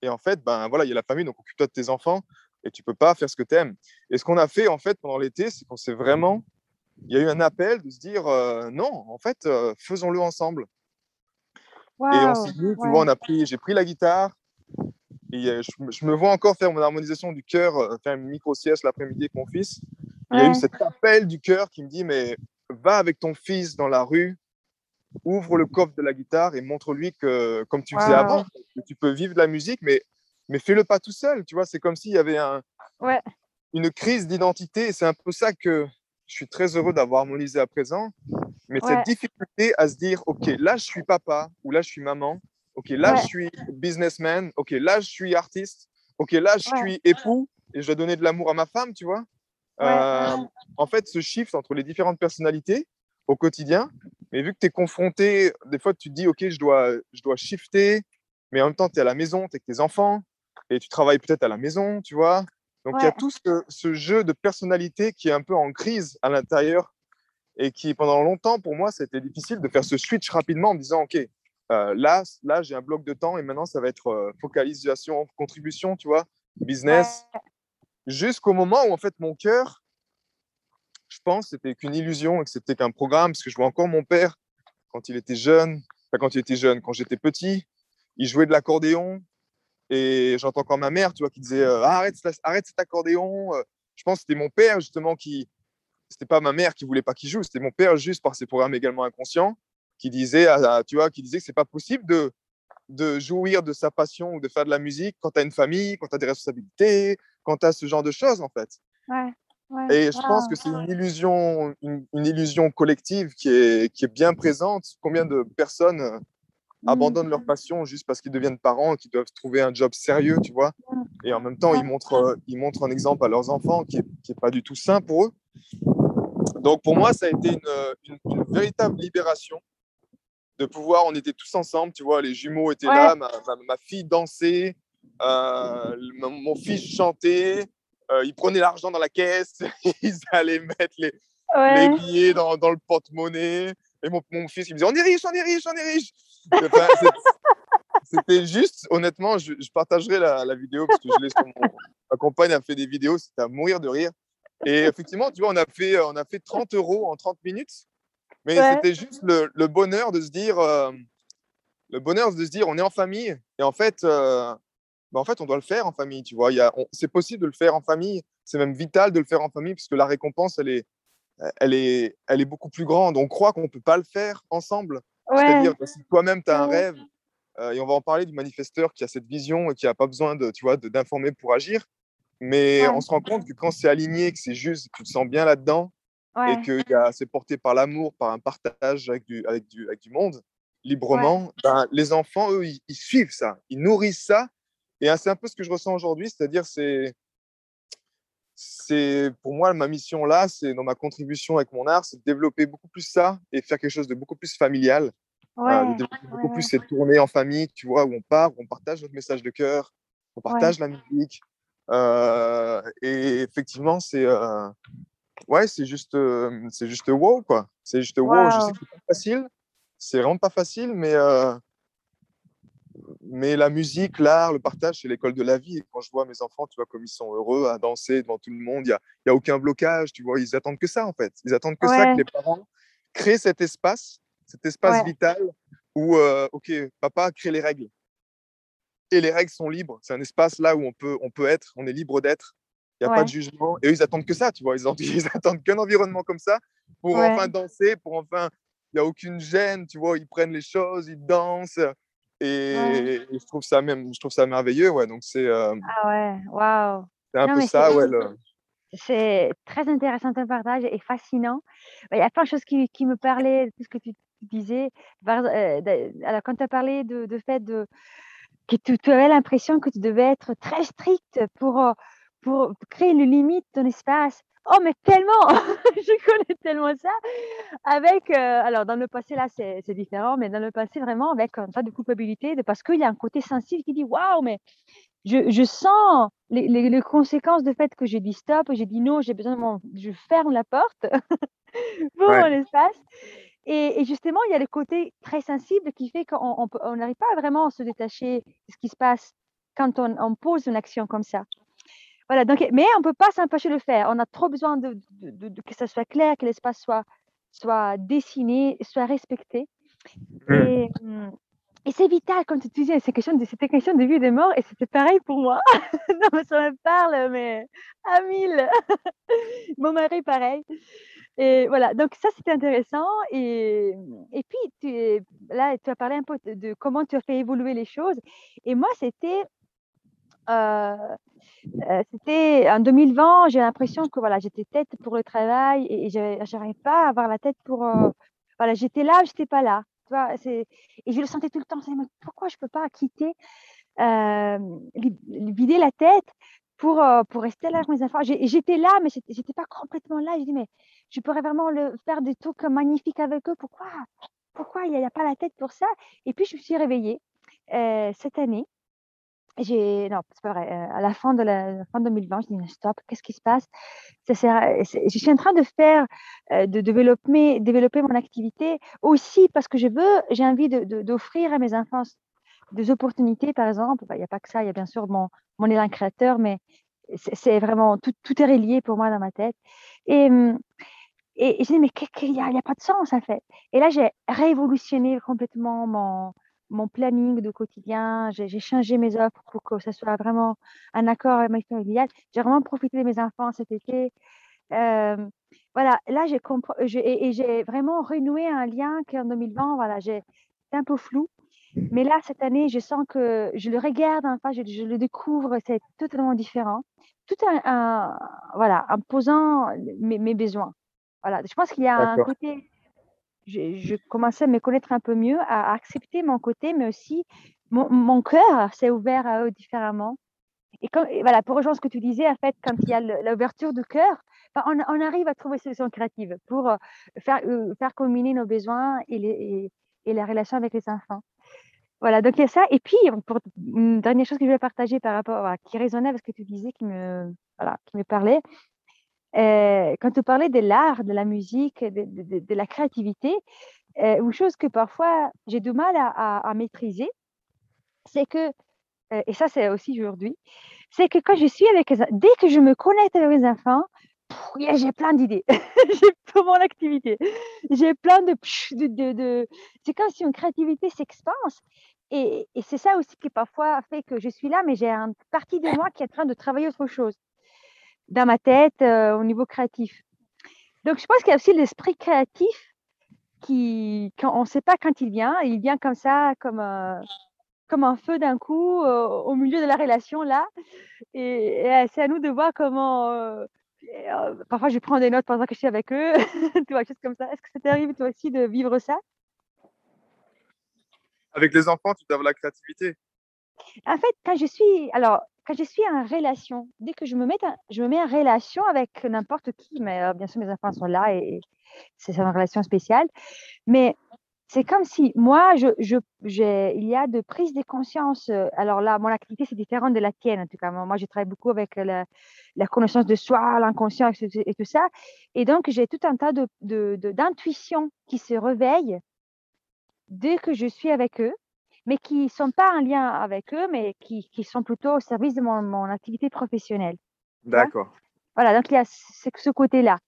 Et en fait, ben voilà, il y a la famille, donc occupe-toi de tes enfants et tu peux pas faire ce que tu aimes. Et ce qu'on a fait en fait pendant l'été, c'est qu'on s'est vraiment, il y a eu un appel de se dire, euh, non, en fait, euh, faisons-le ensemble. Wow. Et on s'est dit, tu vois, on a pris, j'ai pris la guitare. Et euh, je, je, me vois encore faire mon harmonisation du cœur, faire une micro-sieste l'après-midi avec mon fils. Il y a eu cet appel du cœur qui me dit, mais va avec ton fils dans la rue, ouvre le coffre de la guitare et montre-lui que, comme tu faisais avant, que tu peux vivre de la musique, mais, mais fais-le pas tout seul. Tu vois, c'est comme s'il y avait un, ouais. une crise d'identité. C'est un peu ça que je suis très heureux d'avoir harmonisé à présent. Mais ouais. cette difficulté à se dire, OK, là, je suis papa ou là, je suis maman. OK, là, je suis businessman. OK, là, je suis artiste. OK, là, je suis époux et je dois donner de l'amour à ma femme, tu vois. Euh, en fait, ce shift entre les différentes personnalités, au quotidien. Mais vu que tu es confronté, des fois, tu te dis, OK, je dois, je dois shifter, mais en même temps, tu es à la maison, tu es avec tes enfants, et tu travailles peut-être à la maison, tu vois. Donc, il y a tout ce, ce, jeu de personnalité qui est un peu en crise à l'intérieur et qui, pendant longtemps, pour moi, c'était difficile de faire ce switch rapidement en me disant, OK, euh, là, là j'ai un bloc de temps et maintenant, ça va être euh, focalisation, contribution, tu vois, business. Ouais. Jusqu'au moment où, en fait, mon cœur, je pense, c'était qu'une illusion et que c'était qu'un programme, parce que je vois encore mon père quand il était jeune, enfin quand il était jeune, quand j'étais petit, il jouait de l'accordéon et j'entends encore ma mère, tu vois, qui disait euh, arrête, arrête cet accordéon. Je pense que c'était mon père justement qui, c'était pas ma mère qui voulait pas qu'il joue, c'était mon père juste par ses programmes également inconscients qui disait, tu vois, qui disait que c'est pas possible de de jouir de sa passion ou de faire de la musique quand tu as une famille, quand tu as des responsabilités, quand tu as ce genre de choses en fait. Ouais. Ouais, et je pense que c'est une illusion, une, une, illusion collective qui est, qui est bien présente. Combien de personnes Mmh. abandonnent leur passion juste parce qu'ils deviennent parents, qu'ils doivent trouver un job sérieux, tu vois. Et en même temps, ils montrent, euh, ils montrent un exemple à leurs enfants qui n'est qui est pas du tout sain pour eux. Donc pour moi, ça a été une, une- une véritable libération de pouvoir, on était tous ensemble, tu vois, les jumeaux étaient Ouais. là, ma, ma- ma fille dansait, euh, mon, mon fils chantait, euh, ils prenaient l'argent dans la caisse, ils allaient mettre les, Ouais. les billets dans, dans le porte-monnaie. Et mon, mon fils, il me disait On est riche, on est riche, on est riche. Enfin, c'est- C'était juste, honnêtement, je, je partagerai la, la vidéo parce que je l'ai sur mon. Ma compagne a fait des vidéos, c'était à mourir de rire. Et effectivement, tu vois, on a fait, on a fait 30 euros en 30 minutes. Mais Ouais. c'était juste le, le bonheur de se dire. euh, le bonheur de se dire, on est en famille. Et en fait, euh, bah, en fait on doit le faire en famille, tu vois. C'est possible de le faire en famille. C'est même vital de le faire en famille parce que la récompense, elle est, elle est, elle est beaucoup plus grande. On croit qu'on ne peut pas le faire ensemble. Ouais. C'est-à-dire que si toi-même, tu as un Ouais. rêve, euh, et on va en parler du manifesteur qui a cette vision et qui n'a pas besoin de, tu vois, d'informer pour agir, mais on se rend compte que quand c'est aligné, que c'est juste, que tu te sens bien là-dedans Ouais. et que c'est porté par l'amour, par un partage avec du, avec du, avec du monde, librement, ben, les enfants, eux, ils, ils suivent ça, ils nourrissent ça. Et c'est un peu ce que je ressens aujourd'hui, c'est-à-dire c'est c'est pour moi ma mission là, c'est dans ma contribution avec mon art, c'est de développer beaucoup plus ça et faire quelque chose de beaucoup plus familial, Ouais. euh, de développer beaucoup ouais, plus cette tournée en famille, tu vois, où on part, où on partage notre message de cœur, on partage la musique. Euh, et effectivement, c'est euh, ouais, c'est juste, euh, c'est juste wow quoi. C'est juste wow. Je sais que c'est pas facile, c'est vraiment pas facile, mais euh, mais la musique, l'art, le partage, c'est l'école de la vie. Et quand je vois mes enfants, tu vois, comme ils sont heureux à danser devant tout le monde, il n'y a, y a aucun blocage, tu vois, ils attendent que ça, en fait. Ils attendent que ça, que les parents créent cet espace, cet espace Ouais. vital où, euh, OK, papa crée les règles. Et les règles sont libres. C'est un espace là où on peut, on peut être, on est libre d'être. Il n'y a pas de jugement. Et eux, ils attendent que ça, tu vois. Ils, attendent- ils attendent qu'un environnement comme ça pour Ouais. enfin danser, pour enfin. Il n'y a aucune gêne, tu vois. Ils prennent les choses, ils dansent. Et, Ouais. et je trouve ça même, je trouve ça merveilleux, ouais. Donc c'est euh, Ah ouais, waouh. c'est un Non, peu ça, c'est- ouais. le- C'est très intéressant ton partage et fascinant. Bah, Il y a plein de choses qui, qui me parlaient, tout ce que tu disais. Euh, alors, quand tu as parlé de, de fait de, que tu, tu avais l'impression que tu devais être très strict pour, euh, pour créer une limite de ton espace. Oh, mais tellement Je connais tellement ça. Avec, euh, alors, dans le passé, là, c'est différent, mais dans le passé, vraiment, avec un tas de culpabilité, de, parce qu'il y a un côté sensible qui dit Waouh, mais je, je sens les, les- les conséquences du fait que j'ai dit stop, j'ai dit non, j'ai besoin de mon. Je ferme la porte pour Ouais. mon espace. Et, et justement, il y a le côté très sensible qui fait qu'on on peut- on n'arrive pas vraiment à se détacher de ce qui se passe quand on, on pose une action comme ça. Voilà, donc, mais on ne peut pas s'empêcher de le faire. On a trop besoin de, de- de- de- que ça soit clair, que l'espace soit, soit dessiné, soit respecté. Mm. Et, hum, et c'est vital, comme tu disais, c'est question de- c'était question de vie et de mort, et c'était pareil pour moi. non, mais ça me parle, mais à mille. Mon mari, pareil. Et voilà, donc ça, c'était intéressant. Et, et puis, tu, là, tu as parlé un peu de, de comment tu as fait évoluer les choses. Et moi, c'était c'était en 2020, j'ai l'impression que voilà, j'étais tête pour le travail et, et j'arrivais pas à avoir la tête pour. euh, voilà, j'étais là, j'étais pas là. Tu vois, et je le sentais tout le temps. Pourquoi je peux pas quitter, euh, vider la tête pour, euh, pour rester là avec mes enfants J'étais là, mais j'étais pas complètement là. Je dis, mais je pourrais vraiment le, faire des trucs magnifiques avec eux. Pourquoi Pourquoi il n'y a, pas la tête pour ça? Et puis, je me suis réveillée euh, cette année. J'ai non, c'est pas vrai. euh, à la fin de la, fin 2020, je dis stop, qu'est-ce qui se passe? Je suis en train de faire, euh, de développer, développer mon activité aussi parce que je veux, j'ai envie de- de- d'offrir à mes enfants des opportunités, par exemple. Bah, Il n'y a pas que ça, il y a bien sûr mon, mon élan créateur, mais c'est vraiment tout, tout est relié pour moi dans ma tête. Et, et, je dis mais qu'est- qu'il y a, il a pas de sens en fait. Et là, j'ai révolutionné complètement mon, mon planning de quotidien. J'ai changé mes offres pour que ça soit vraiment en accord avec ma vie familiale. J'ai vraiment profité de mes enfants cet été. Euh, voilà, là, j'ai compris et, et j'ai vraiment renoué un lien qu'en 2020, voilà, j'ai c'était un peu flou. Mais là, cette année, je sens que je le regarde, enfin, je, je le découvre, c'est totalement différent. Tout en, en- voilà, en posant mes, mes besoins. Voilà, je pense qu'il y a un côté je, commençais à me connaître un peu mieux, à, accepter mon côté, mais aussi mon, cœur s'est ouvert à eux différemment. Et, voilà, pour rejoindre ce que tu disais, en fait, quand il y a l'ouverture du cœur, ben, on, arrive à trouver des solutions créatives pour euh, faire, euh, faire combiner nos besoins et, les, et la relation avec les enfants. Voilà, donc il y a ça. Et puis, pour une dernière chose que je vais partager par rapport à qui résonnait avec ce que tu disais, qui me, voilà, qui me parlait, euh, quand tu parlais de l'art, de la musique, de, la créativité, euh, une chose que parfois j'ai du mal à, maîtriser, c'est que, euh, et ça c'est aussi aujourd'hui, c'est que quand je suis avec les, dès que je me connecte avec les enfants, j'ai plein d'idées j'ai pour mon activité. J'ai plein de, c'est comme si une créativité s'expanse. Et, et c'est ça aussi qui parfois fait que je suis là, mais j'ai une partie de moi qui est en train de travailler autre chose dans ma tête euh, au niveau créatif. Donc, je pense qu'il y a aussi l'esprit créatif qui, quand on ne sait pas quand il vient, il vient comme ça, comme, euh, comme un feu d'un coup euh, au milieu de la relation là. Et, c'est à nous de voir comment. parfois, je prends des notes pendant que je suis avec eux, tu vois, choses comme ça. Est-ce que ça t'arrive toi aussi de vivre ça? Avec les enfants, tu as la créativité. En fait, quand je suis, alors, quand je suis en relation, dès que je me mets, je me mets en relation avec n'importe qui, mais euh, bien sûr mes enfants sont là et, c'est une relation spéciale, mais c'est comme si moi, il y a de prise de conscience. Euh, alors là, mon activité, c'est différent de la tienne, en tout cas. Moi, je travaille beaucoup avec la, connaissance de soi, l'inconscient et, tout ça. Et donc, j'ai tout un tas d'intuitions qui se réveillent dès que je suis avec eux mais qui ne sont pas en lien avec eux, mais qui, qui sont plutôt au service de mon, mon activité professionnelle. D'accord. Voilà, donc il y a ce, ce côté-là.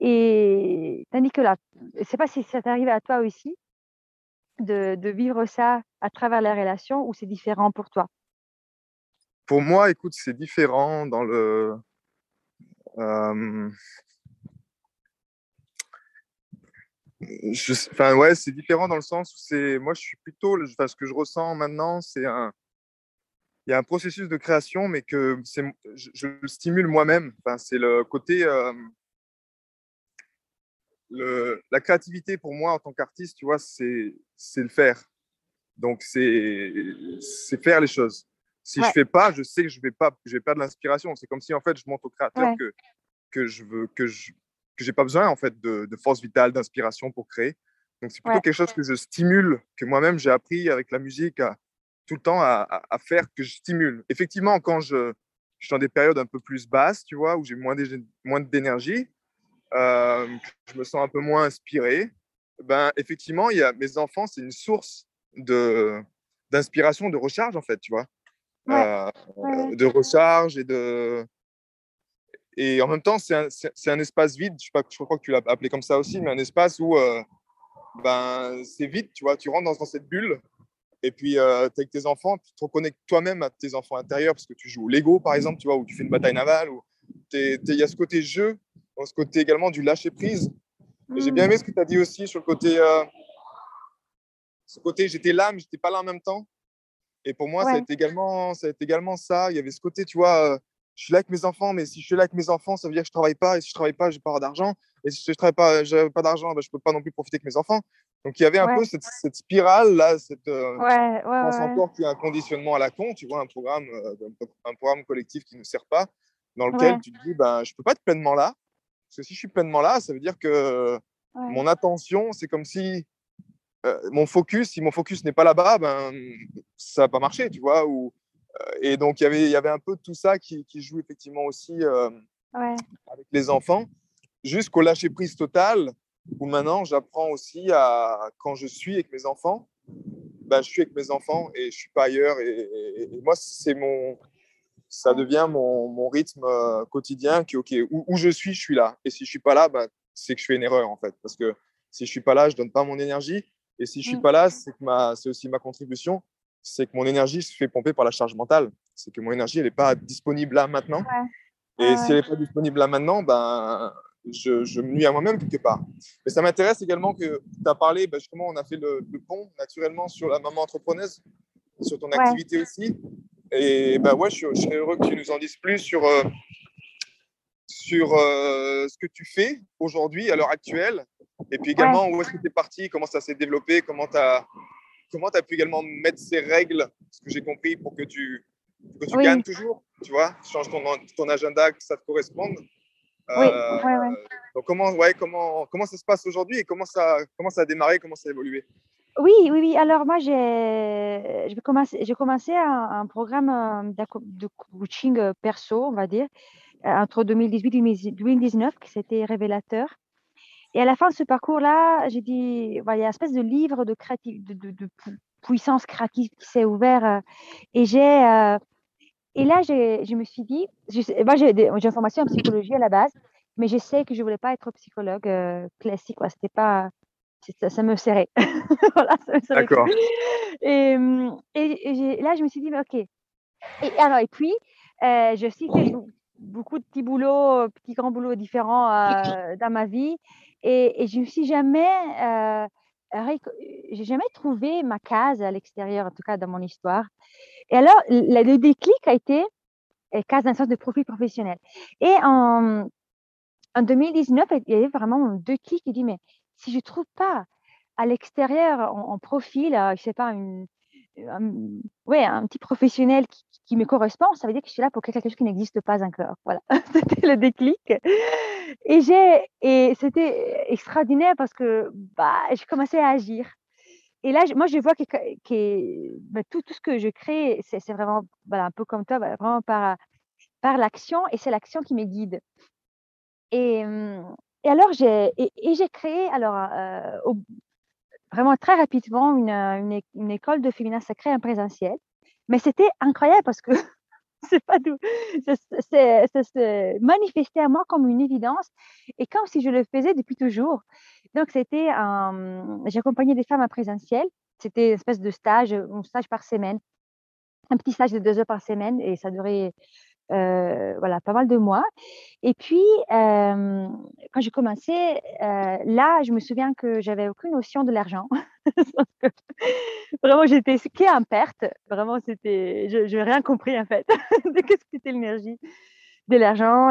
Et tandis que là, je ne sais pas si ça t'arrive à toi aussi de, de, vivre ça à travers les relations ou c'est différent pour toi? Pour moi, écoute, c'est différent dans le. Euh, je, enfin ouais, c'est différent dans le sens où c'est, moi je suis plutôt, enfin, ce que je ressens maintenant, c'est un, il y a un processus de création, mais que c'est, je, je le stimule moi-même. Enfin, c'est le côté, euh, le, la créativité pour moi en tant qu'artiste, tu vois, c'est, c'est le faire. Donc c'est, c'est faire les choses. Si ouais. je fais pas, je sais que je vais pas, je vais perdre l'inspiration. C'est comme si en fait je montre au créateur ouais. que que je veux que je que j'ai pas besoin en fait de, de force vitale, d'inspiration pour créer. Donc c'est plutôt ouais. quelque chose que je stimule, que moi-même j'ai appris avec la musique à, tout le temps à, à, à, faire, que je stimule. Effectivement, quand je, je, suis dans des périodes un peu plus basses, tu vois, où j'ai moins d'énergie, euh, je me sens un peu moins inspiré, ben effectivement, il y a mes enfants, c'est une source de d'inspiration, de recharge en fait, tu vois, ouais. euh, de recharge et de et en même temps, c'est un, un, espace vide, je, sais pas, je crois que tu l'as appelé comme ça aussi, mais un espace où euh, ben, c'est vide, tu vois, tu rentres dans, dans cette bulle, et puis euh, tu es avec tes enfants, tu te reconnectes toi-même à tes enfants intérieurs, parce que tu joues au Lego, par exemple, tu vois, ou tu fais une bataille navale, il y a ce côté jeu, ce côté également du lâcher-prise. Mmh. J'ai bien aimé ce que tu as dit aussi sur le côté, euh, ce côté j'étais là, mais j'étais pas là en même temps. Et pour moi, ouais. ça, a été également, ça a été également ça. Il y avait ce côté, tu vois, je suis là avec mes enfants, mais si je suis là avec mes enfants, ça veut dire que je travaille pas. Et si je travaille pas, j'ai pas d'argent. Et si je travaille pas, j'ai pas d'argent, ben, je peux pas non plus profiter avec mes enfants. Donc il y avait un ouais. peu cette, cette, spirale là, cette. Euh, ouais, ouais, je pense encore qu'il y a un conditionnement à la con, tu vois, un programme, euh, un programme collectif qui ne sert pas, dans lequel tu te dis, ben, je peux pas être pleinement là. Parce que si je suis pleinement là, ça veut dire que mon attention, c'est comme si euh, mon focus, si mon focus n'est pas là-bas, ben ça va pas marcher, tu vois. Ou et donc, il y avait, il y avait un peu tout ça qui, qui joue effectivement aussi euh, ouais. avec les enfants, jusqu'au lâcher prise total, où maintenant j'apprends aussi à, quand je suis avec mes enfants, ben, je suis avec mes enfants et je suis pas ailleurs. Et, et, et moi, c'est mon, ça devient mon, mon rythme euh, quotidien qui, ok, où, où, je suis, je suis là. Et si je suis pas là, ben, c'est que je fais une erreur en fait, parce que si je suis pas là, je donne pas mon énergie. Et si je suis mmh. pas là, c'est que ma, c'est aussi ma contribution c'est que mon énergie se fait pomper par la charge mentale. C'est que mon énergie, elle n'est pas disponible là maintenant. Ouais. Et si elle n'est pas disponible là maintenant, ben, je, je me nuis à moi-même quelque part. Mais ça m'intéresse également que tu as parlé, ben justement, on a fait le, le, pont naturellement sur la maman entrepreneuse, sur ton activité aussi. Et ben ouais, je, je, serais heureux que tu nous en dises plus sur, euh, sur euh, ce que tu fais aujourd'hui, à l'heure actuelle, Et puis également, où est-ce que tu es parti? Comment ça s'est développé? Comment tu as, comment as pu également mettre ces règles, ce que j'ai compris, pour que tu, que tu gagnes toujours Tu vois Change ton, ton agenda, que ça te corresponde. Oui, euh, ouais, ouais. Donc comment, ouais, comment, comment ça se passe aujourd'hui et comment ça, comment ça a démarré, comment ça a évolué? Oui, oui, oui. Alors moi, j'ai commencé, j'ai commencé un, un programme euh, de coaching euh, perso, on va dire, entre 2018 et 2019, qui s'était révélateur. Et à la fin de ce parcours-là, j'ai dit, voilà, il y a une espèce de livre de, créatif, de, de, puissance créative qui s'est ouvert. et j'ai et là, je me suis dit, je, moi j'ai une formation en psychologie à la base, mais je sais que je ne voulais pas être psychologue euh, classique. C'était pas, ça, ça, me serrait. voilà, D'accord. Et, et, là, je me suis dit, OK. Et, alors, et puis, euh, j'ai aussi fait beaucoup de petits boulots, petits grands boulots différents euh, dans ma vie. Et, je ne suis jamais, euh, j'ai jamais trouvé ma case à l'extérieur, en tout cas dans mon histoire. Et alors, le déclic a été case d'un sens de profil professionnel. Et en, en 2019, il y avait vraiment deux clics qui dit, mais si je ne trouve pas à l'extérieur en, profil, je ne sais pas, un, ouais, un petit professionnel qui, me correspond, ça veut dire que je suis là pour quelque chose qui n'existe pas encore. Voilà, c'était le déclic. Et, j'ai, et c'était extraordinaire parce que bah, je commençais à agir. Et là, moi, je vois que, que bah, tout, tout, ce que je crée, c'est, vraiment un peu comme toi, vraiment par, par l'action, et c'est l'action qui me guide. Et, et alors, j'ai, et, j'ai créé, alors, euh, vraiment très rapidement, une, une, école de féminin sacré en présentiel. Mais c'était incroyable parce que c'est pas tout. Ça, se manifestait à moi comme une évidence et comme si je le faisais depuis toujours. Donc, c'était. J'accompagnais des femmes en présentiel. C'était une espèce de stage, un stage par semaine, un petit stage de deux heures par semaine et ça durait euh, voilà, pas mal de mois. Et puis, euh, quand j'ai commencé, euh, là, je me souviens que j'avais aucune notion de l'argent. vraiment, j'étais qui en perte. Vraiment, c'était, je n'ai rien compris en fait de qu'est-ce que c'était l'énergie de l'argent,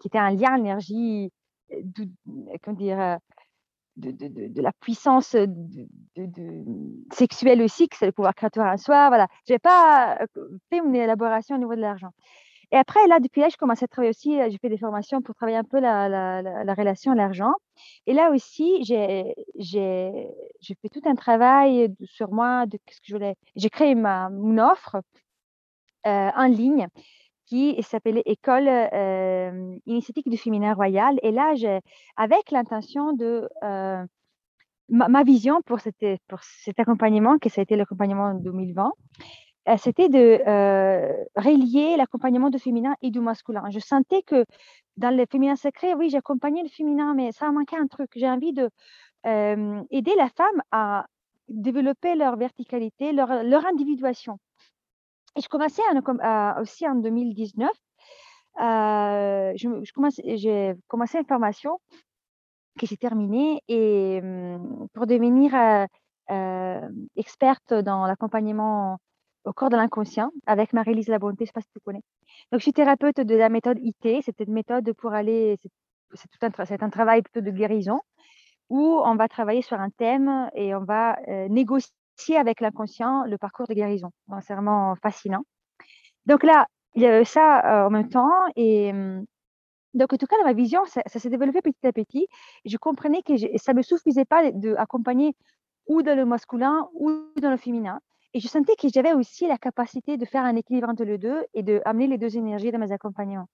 qui était un lien l'énergie, comment dire, de, de, de, la puissance sexuelle aussi, que c'est le pouvoir créateur à soi. Voilà, je n'ai pas fait une élaboration au niveau de l'argent. Et après, là, depuis là, je commence à travailler aussi, euh, j'ai fait des formations pour travailler un peu la, la, la, relation à l'argent. Et là aussi, j'ai fait tout un travail sur moi, de ce que je voulais. J'ai créé ma, une offre euh, en ligne qui s'appelait École euh, initiatique du féminin royal. Et là, avec l'intention de euh, ma, vision pour, cet accompagnement, que ça a été l'accompagnement 2020, euh, c'était de euh, relier l'accompagnement du féminin et du masculin. Je sentais que dans le féminin sacré, oui, j'accompagnais le féminin, mais ça manquait un truc. J'ai envie de euh, aider la femme à développer leur verticalité, leur, leur individuation. Et je commençais aussi en 2019. je, je j'ai commencé une formation qui s'est terminée et hum, pour devenir experte dans l'accompagnement au corps de l'inconscient avec Marie-Lise Labonté, je ne sais pas si tu connais. Donc, je suis thérapeute de la méthode IT. C'est une méthode pour aller, c'est un, un travail plutôt de guérison où on va travailler sur un thème et on va euh, négocier avec l'inconscient le parcours de guérison. C'est vraiment fascinant. Donc là, il y a ça euh, en même temps et hum, donc, en tout cas, dans ma vision, ça, s'est développé petit à petit. je comprenais que ça ne me suffisait pas d'accompagner ou dans le masculin ou dans le féminin. Et je sentais que j'avais aussi la capacité de faire un équilibre entre les deux et d'amener les deux énergies dans mes accompagnements.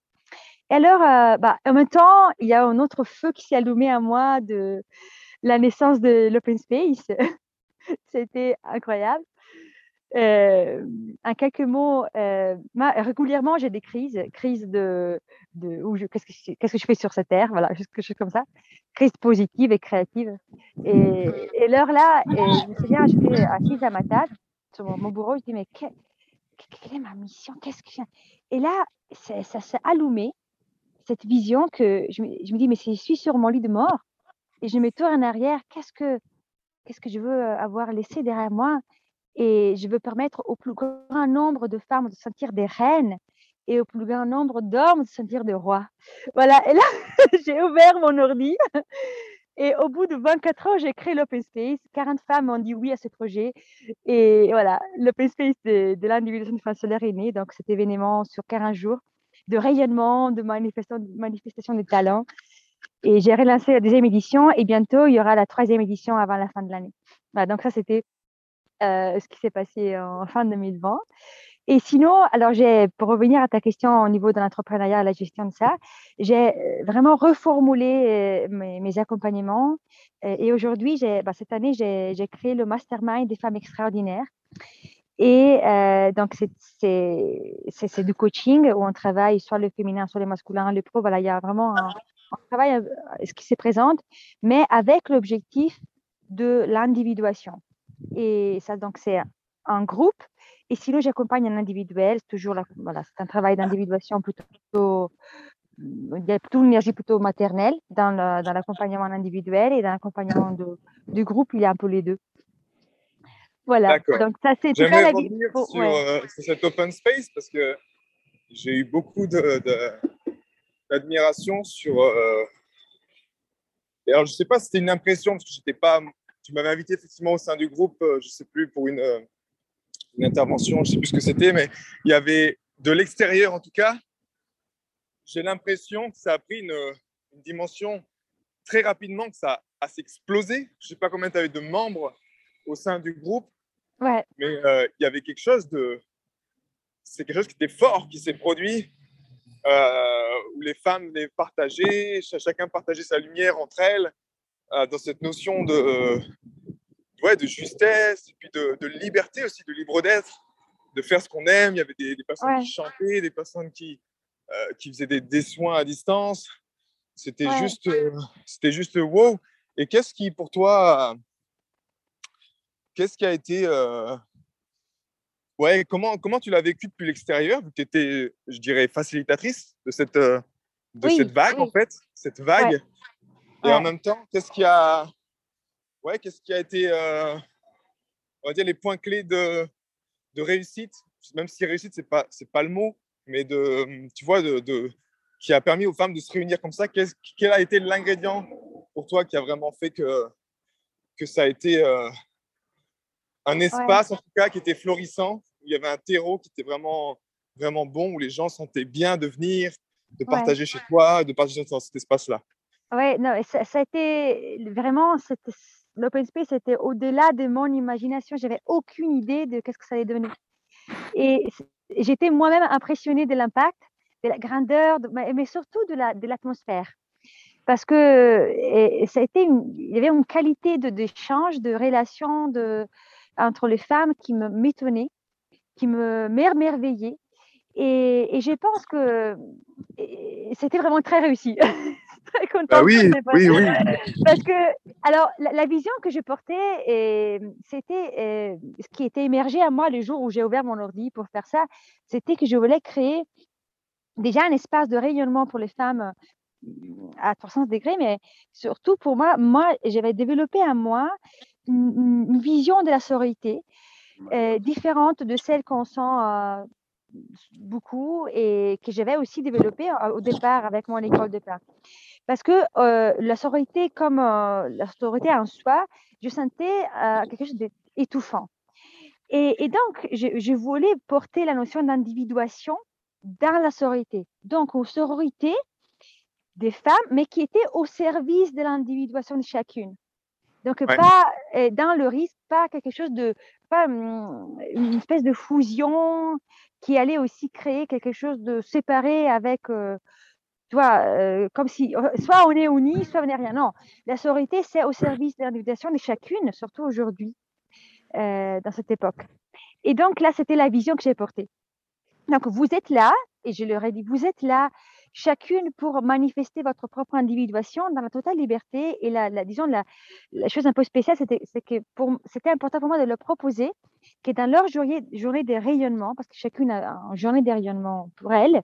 Et alors, euh, bah, en même temps, il y a un autre feu qui s'est allumé à moi de la naissance de l'open space. C'était incroyable. Euh, en quelques mots, euh, régulièrement, j'ai des crises, crises de, de que, je, qu'est-ce que je fais sur cette terre, voilà, quelque chose comme ça, crise positive et créative. Et, et l'heure là, je me souviens, j'étais assise à ma table mon, bureau, je dis, mais quelle est ma mission? Qu'est-ce que Et là, ça s'est allumé, cette vision que je me, je me, dis, mais si je suis sur mon lit de mort et je me tourne en arrière, qu'est-ce que, qu'est-ce que je veux avoir laissé derrière moi? Et je veux permettre au plus grand nombre de femmes de sentir des reines et au plus grand nombre d'hommes de sentir des rois. Voilà, et là, j'ai ouvert mon ordi Et au bout de 24 heures, j'ai créé l'Open Space. 40 femmes ont dit oui à ce projet. Et voilà, l'Open Space de, de l'individuation du solaire est né. Donc, cet événement sur 40 jours de rayonnement, de manifestation, manifestation des talents. Et j'ai relancé la deuxième édition et bientôt, il y aura la troisième édition avant la fin de l'année. Voilà, donc ça, c'était euh, ce qui s'est passé en fin 2020. Et sinon, alors j'ai, pour revenir à ta question au niveau de l'entrepreneuriat et la gestion de ça, j'ai euh, vraiment reformulé euh, mes, accompagnements. Et aujourd'hui, bah, cette année, j'ai créé le mastermind des femmes extraordinaires. Et donc, c'est du coaching où on travaille soit le féminin, soit le masculin, le pro. Voilà, il y a vraiment un, travail, ce qui se présente, mais avec l'objectif de l'individuation. Et ça, donc, c'est un groupe. Et sinon, j'accompagne un individuel. Toujours, voilà, c'est un travail d'individuation plutôt. Il y a plutôt une énergie plutôt maternelle dans l'accompagnement individuel et dans l'accompagnement du groupe, il y a un peu les deux. Voilà. Donc, ça, c'est J'aimerais revenir sur, euh, sur, cet open space parce que j'ai eu beaucoup d'admiration de, sur. Euh... Et alors, je ne sais pas si c'était une impression parce que j'étais pas tu m'avais invité effectivement au sein du groupe, euh, je ne sais plus, pour euh, une, intervention, je ne sais plus ce que c'était, mais il y avait de l'extérieur en tout cas, j'ai l'impression que ça a pris une, dimension très rapidement, que ça a explosé. Je ne sais pas combien tu avais de membres au sein du groupe, ouais. mais euh, il y avait quelque chose de. C'est quelque chose qui était fort, qui s'est produit, où les femmes les partageaient, chacun partageait sa lumière entre elles. Euh, dans cette notion de, euh, ouais, de justesse, et puis de, de, liberté aussi, de libre d'être, de faire ce qu'on aime. Il y avait des, personnes qui chantaient, des personnes qui, euh, qui faisaient des, des, soins à distance. C'était juste, c'était juste wow. Et qu'est-ce qui, pour toi, qu'est-ce qui a été, ouais, comment, comment tu l'as vécu depuis l'extérieur, vu que tu étais, je dirais, facilitatrice de cette, de cette vague, en fait, cette vague? Et en même temps, qu'est-ce qui a, ouais, qu'est-ce qui a été, euh, on va dire, les points clés de, de réussite, même si réussite, c'est pas, c'est pas le mot, mais de, tu vois, de, de, qui a permis aux femmes de se réunir comme ça. quel a été l'ingrédient pour toi qui a vraiment fait que, que ça a été euh, un espace, en tout cas, qui était florissant, où il y avait un terreau qui était vraiment, vraiment bon, où les gens sentaient bien de venir, de partager chez toi, de partager dans cet espace-là? Oui, non, ça, ça a été vraiment, l'open space c'était au-delà de mon imagination. J'avais aucune idée de qu'est-ce que ça allait devenir. Et j'étais moi-même impressionnée de l'impact, de la grandeur, mais surtout de la, de l'atmosphère. Parce que ça a été il y avait une qualité d'échange, de relation entre les femmes qui me m'étonnait, qui me merveillait. Et je pense que c'était vraiment très réussi. très contente. Ah oui, oui, oui. Parce que, alors, la, vision que je portais, c'était ce qui était émergé à moi le jour où j'ai ouvert mon ordi pour faire ça, c'était que je voulais créer déjà un espace de rayonnement pour les femmes à 300 degrés, mais surtout pour moi, moi, j'avais développé à moi une, vision de la sororité différente de celle qu'on sent euh, beaucoup et que j'avais aussi développé au départ avec mon école de pain. Parce que euh, la sororité, comme euh, la sororité en soi, je sentais euh, quelque chose d'étouffant. Et, et, donc, je, je, voulais porter la notion d'individuation dans la sororité. Donc, une sororité des femmes, mais qui était au service de l'individuation de chacune. Donc, pas dans le risque, pas quelque chose de, pas hum, une espèce de fusion qui allait aussi créer quelque chose de séparé avec vois, euh, comme si euh, soit on est unis, soit on n'est rien. Non, la sororité, c'est au service de l'individuation de chacune, surtout aujourd'hui, euh, dans cette époque. Et donc là, c'était la vision que j'ai portée. Donc vous êtes là, et je leur ai dit, vous êtes là, chacune pour manifester votre propre individuation dans la totale liberté. Et la, la disons, la, la, chose un peu spéciale, c'était que c'était important pour moi de leur proposer que dans leur journée, journée de rayonnement, parce que chacune a une journée de rayonnement pour elle,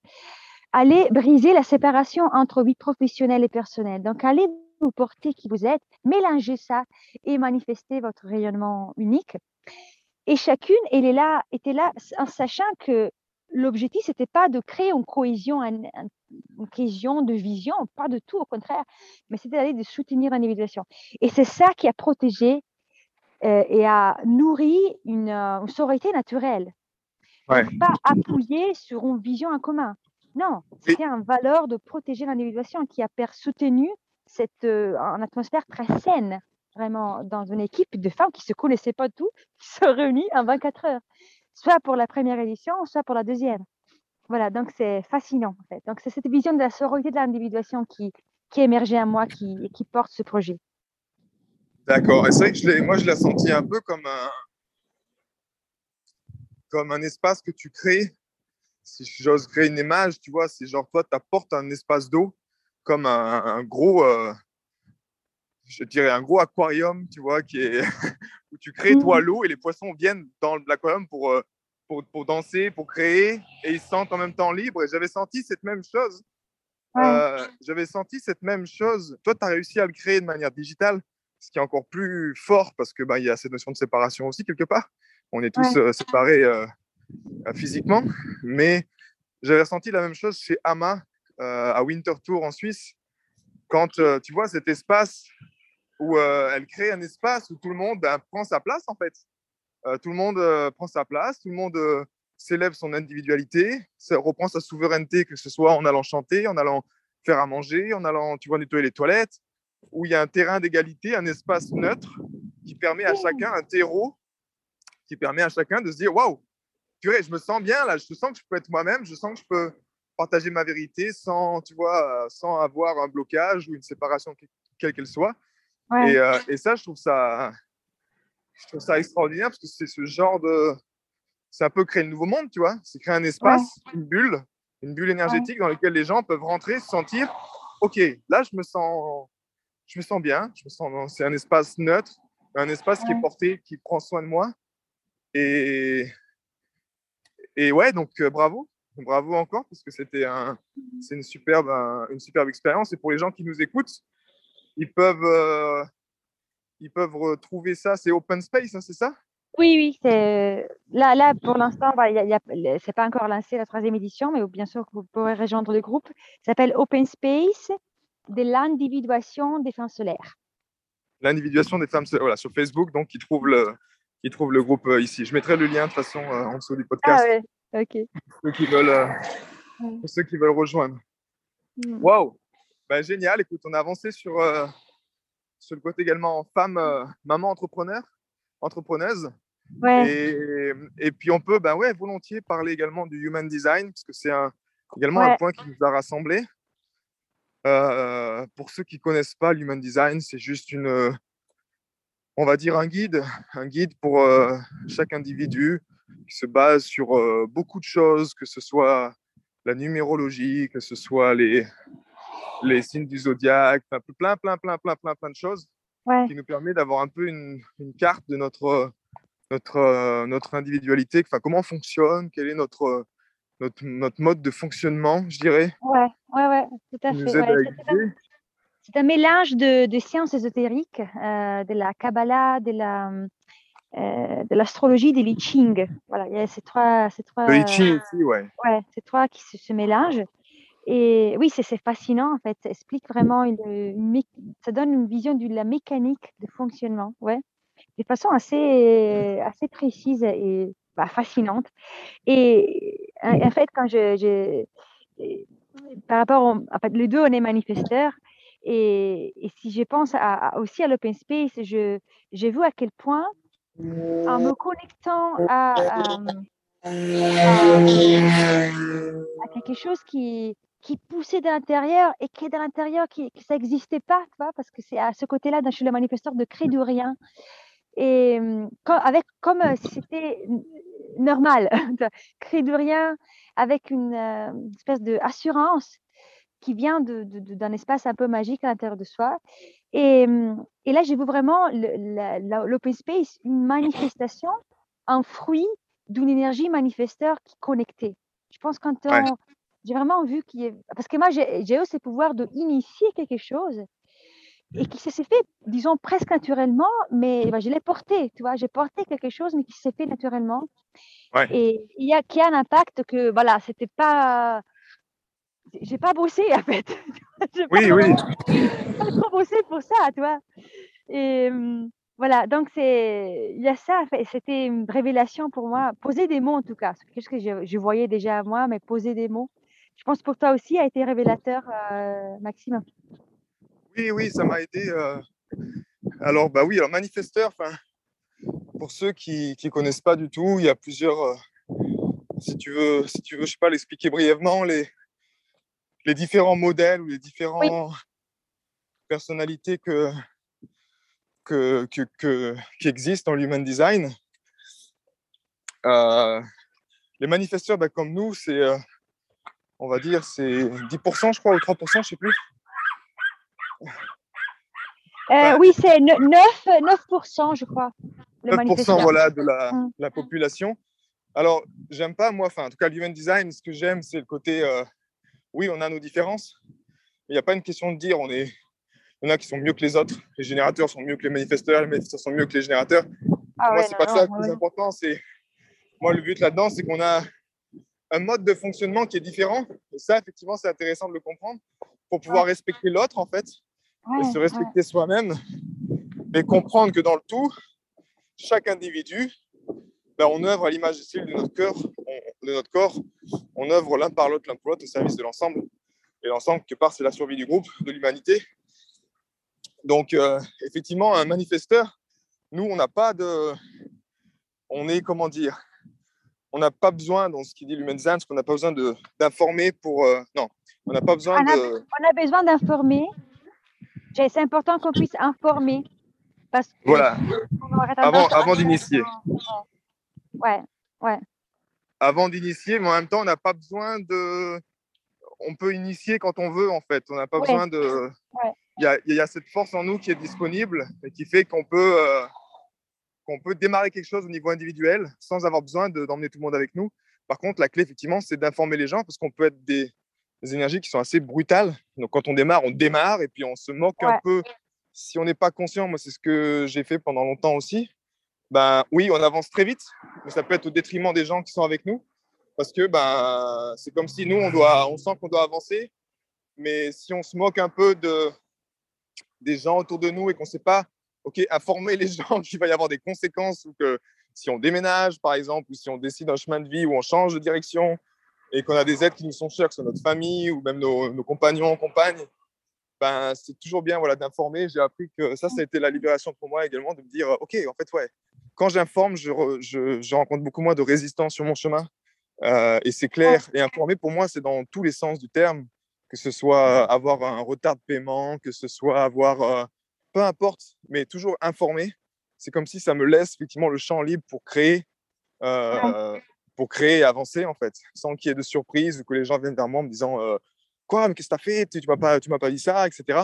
allez briser la séparation entre vie professionnelle et personnelle. Donc, allez vous porter qui vous êtes, mélangez ça et manifestez votre rayonnement unique. Et chacune, elle est là, était là en sachant que l'objectif, c'était pas de créer une cohésion, une cohésion de vision, pas de tout, au contraire, mais c'était d'aller de soutenir l'individuation. Et c'est ça qui a protégé euh, et a nourri une, euh, une sororité naturelle. Ouais. Pas appuyé sur une vision en commun. Non, c'était une valeur de protéger l'individuation qui a soutenu cette euh, une atmosphère très saine, vraiment, dans une équipe de femmes qui ne se connaissaient pas tout, qui se réunissent en 24 heures soit pour la première édition, soit pour la deuxième. Voilà, donc c'est fascinant en fait. Donc c'est cette vision de la sororité de l'individuation qui, qui émergeait à moi, qui, qui porte ce projet. D'accord. Et c'est vrai que je moi je l'ai senti un peu comme un, comme un espace que tu crées. Si j'ose créer une image, tu vois, c'est genre toi, tu apportes un espace d'eau comme un, gros, euh, je dirais un gros aquarium, tu vois, qui est où tu crées toi mmh. l'eau et les poissons viennent dans l'aquarium pour, euh, pour, pour, danser, pour créer et ils se sentent en même temps libres. Et j'avais senti cette même chose. Euh, j'avais senti cette même chose. Toi, tu as réussi à le créer de manière digitale, ce qui est encore plus fort parce que bah, il y a cette notion de séparation aussi quelque part. On est tous euh, séparés physiquement, mais j'avais ressenti la même chose chez Ama à Winter Tour en Suisse. Quand tu vois cet espace où euh, elle crée un espace où tout le monde ben, prend sa place en fait. Euh, tout le monde euh, prend sa place, tout le monde s'élève son individualité, reprend sa souveraineté, que ce soit en allant chanter, en allant faire à manger, en allant, tu vois, nettoyer les toilettes, où il y a un terrain d'égalité, un espace neutre qui permet à chacun, un terreau, qui permet à chacun de se dire, waouh, purée, je me sens bien là, je sens que je peux être moi-même, je sens que je peux partager ma vérité sans, tu vois, sans avoir un blocage ou une séparation quelle qu'elle soit. Euh, et, ça, je trouve ça, je trouve ça extraordinaire parce que c'est ce genre de. C'est un peu créer le nouveau monde, tu vois. C'est créer un espace, une bulle, une bulle énergétique dans laquelle les gens peuvent rentrer, se sentir OK, là, je me sens, je me sens bien. Je me sens, c'est un espace neutre, un espace qui est porté, qui prend soin de moi. Et, et ouais, donc euh, bravo, bravo encore parce que c'était un, c'est une superbe, une superbe expérience. Et pour les gens qui nous écoutent, ils peuvent, euh, ils peuvent retrouver ça. C'est Open Space, hein, c'est ça? Oui, oui. C'est... Là, là, pour l'instant, bah, y a, c'est pas encore lancé la troisième édition, mais bien sûr, vous pourrez rejoindre le groupe. Ça s'appelle Open Space de l'individuation des femmes solaires. L'individuation des femmes solaires, voilà, sur Facebook, donc qui trouve le, qui trouve le groupe euh, ici. Je mettrai le lien de toute façon euh, en dessous du podcast. Ah ouais, ok. Pour ceux qui veulent, pour ceux qui veulent rejoindre. Mm. Waouh bah, génial. Écoute, on a avancé sur, euh, sur le côté également femme, euh, maman entrepreneur, entrepreneuse. Et, et, puis on peut ben ouais, volontiers parler également du human design, parce que c'est un, également un point qui nous a rassemblés. Euh, pour ceux qui ne connaissent pas l'human design, c'est juste une, on va dire un guide, un guide pour chaque individu qui se base sur beaucoup de choses, que ce soit la numérologie, que ce soit les, les signes du zodiaque, plein, plein, plein, plein, plein, plein de choses qui nous permet d'avoir un peu une, carte de notre, notre, notre individualité, enfin, comment on fonctionne, quel est notre, notre, notre mode de fonctionnement, je dirais. Ouais, ouais, ouais, tout à fait. C'est un, mélange de, de sciences ésotériques, euh, de la Kabbalah, de la, euh, de l'astrologie, des Ching. Voilà, il y a ces trois. Ces trois le Ching aussi, ouais. Ouais, ces trois qui se, se mélangent. Et oui, c'est fascinant en fait. Ça explique vraiment une, ça donne une vision de la mécanique de fonctionnement, ouais, de façon assez assez précise et bah, fascinante. Et en fait, quand je, par rapport, au, en fait, les deux, on est manifesteurs. Et, si je pense aussi à l'open space, je j'ai vu à quel point, en me connectant à, à quelque chose qui, poussait de l'intérieur et qui est de l'intérieur, qui, ça n'existait pas, vois, parce que c'est à ce côté-là, je suis le manifesteur de créer de rien. Et comme, avec, comme si c'était normal, créer de rien avec une, espèce d'assurance qui vient d'un de, de, espace un peu magique à l'intérieur de soi. Et, et là, j'ai vu vraiment l'open space, une manifestation, un fruit d'une énergie manifesteur qui connectait. Je pense quand on, j'ai vraiment vu qu'il y ait... Parce que moi, j'ai eu ce pouvoir de initier quelque chose et qui s'est fait, disons, presque naturellement, mais bah, je l'ai porté, tu vois, j'ai porté quelque chose, mais qui s'est fait naturellement. Et il y a, qui a un impact que, voilà, c'était pas, j'ai pas bossé en fait. oui, oui. pas trop bossé pour ça, tu vois. Et hum, voilà, donc c'est, il y a ça, c'était une révélation pour moi. Poser des mots en tout cas, qu'est-ce que je, je, voyais déjà à moi, mais poser des mots. Je pense pour toi aussi a été révélateur, euh, Maxime. Oui, oui, ça m'a aidé. Euh, alors, bah oui, alors manifesteur, pour ceux qui ne connaissent pas du tout, il y a plusieurs. Euh, si tu veux, si tu veux, je sais pas, l'expliquer brièvement, les, les différents modèles ou les différentes personnalités que, que, que, qui existent dans l'human design. Euh, les manifesteurs, bah, comme nous, c'est, on va dire, c'est 10%, je crois, ou 3%, je sais plus. Euh, oui, c'est 9, 9%, je crois. 9% voilà, de la, mm. la, population. Alors, j'aime pas, moi, enfin, en tout cas, l'human design, ce que j'aime, c'est le côté, euh, oui, on a nos différences, mais il n'y a pas une question de dire, on est, il y en a qui sont mieux que les autres, les générateurs sont mieux que les manifesteurs, les manifesteurs sont mieux que les générateurs. Ah moi, c'est pas ça le plus important, c'est, moi, le but là-dedans, c'est qu'on a un mode de fonctionnement qui est différent, et ça, effectivement, c'est intéressant de le comprendre, pour pouvoir respecter l'autre, en fait, et se respecter soi-même, mais comprendre que dans le tout, chaque individu, ben, on œuvre à l'image de notre cœur, de notre corps, on œuvre l'un par l'autre, l'un pour l'autre, au service de l'ensemble. Et l'ensemble, quelque part, c'est la survie du groupe, de l'humanité. Donc, euh, effectivement, un manifesteur, nous, on n'a pas de. On est, comment dire, on n'a pas besoin, dans ce qui dit l'human design, qu'on n'a pas besoin d'informer pour. Euh, non, on n'a pas besoin on a, de. On a besoin d'informer c'est important qu'on puisse informer. Parce que voilà. Avant, avant d'initier. Ouais, ouais. Avant d'initier, mais en même temps, on n'a pas besoin de. On peut initier quand on veut, en fait. On n'a pas besoin de. Il, y a, il y, a, cette force en nous qui est disponible et qui fait qu'on peut, euh, qu'on peut démarrer quelque chose au niveau individuel sans avoir besoin d'emmener tout le monde avec nous. Par contre, la clé, effectivement, c'est d'informer les gens parce qu'on peut être des, des énergies qui sont assez brutales. Donc quand on démarre, on démarre et puis on se moque un peu. Si on n'est pas conscient, moi c'est ce que j'ai fait pendant longtemps aussi. Ben oui, on avance très vite, mais ça peut être au détriment des gens qui sont avec nous, parce que ben c'est comme si nous on doit, on sent qu'on doit avancer, mais si on se moque un peu de des gens autour de nous et qu'on ne sait pas, ok, informer les gens qu'il va y avoir des conséquences ou que si on déménage par exemple ou si on décide un chemin de vie ou on change de direction et qu'on a des aides qui nous sont chères, que ce soit notre famille ou même nos, nos compagnons, compagnes, ben, c'est toujours bien voilà, d'informer. J'ai appris que ça, ça a été la libération pour moi également, de me dire, OK, en fait, ouais, quand j'informe, je, je, je, rencontre beaucoup moins de résistance sur mon chemin. Euh, et c'est clair. Et informer, pour moi, c'est dans tous les sens du terme, que ce soit avoir un retard de paiement, que ce soit avoir, euh, peu importe, mais toujours informer. C'est comme si ça me laisse effectivement le champ libre pour créer euh, pour créer et avancer en fait, sans qu'il y ait de surprise ou que les gens viennent vers moi en me disant euh, quoi, mais qu'est-ce que tu as fait? Tu m'as pas, tu m'as pas dit ça, etc.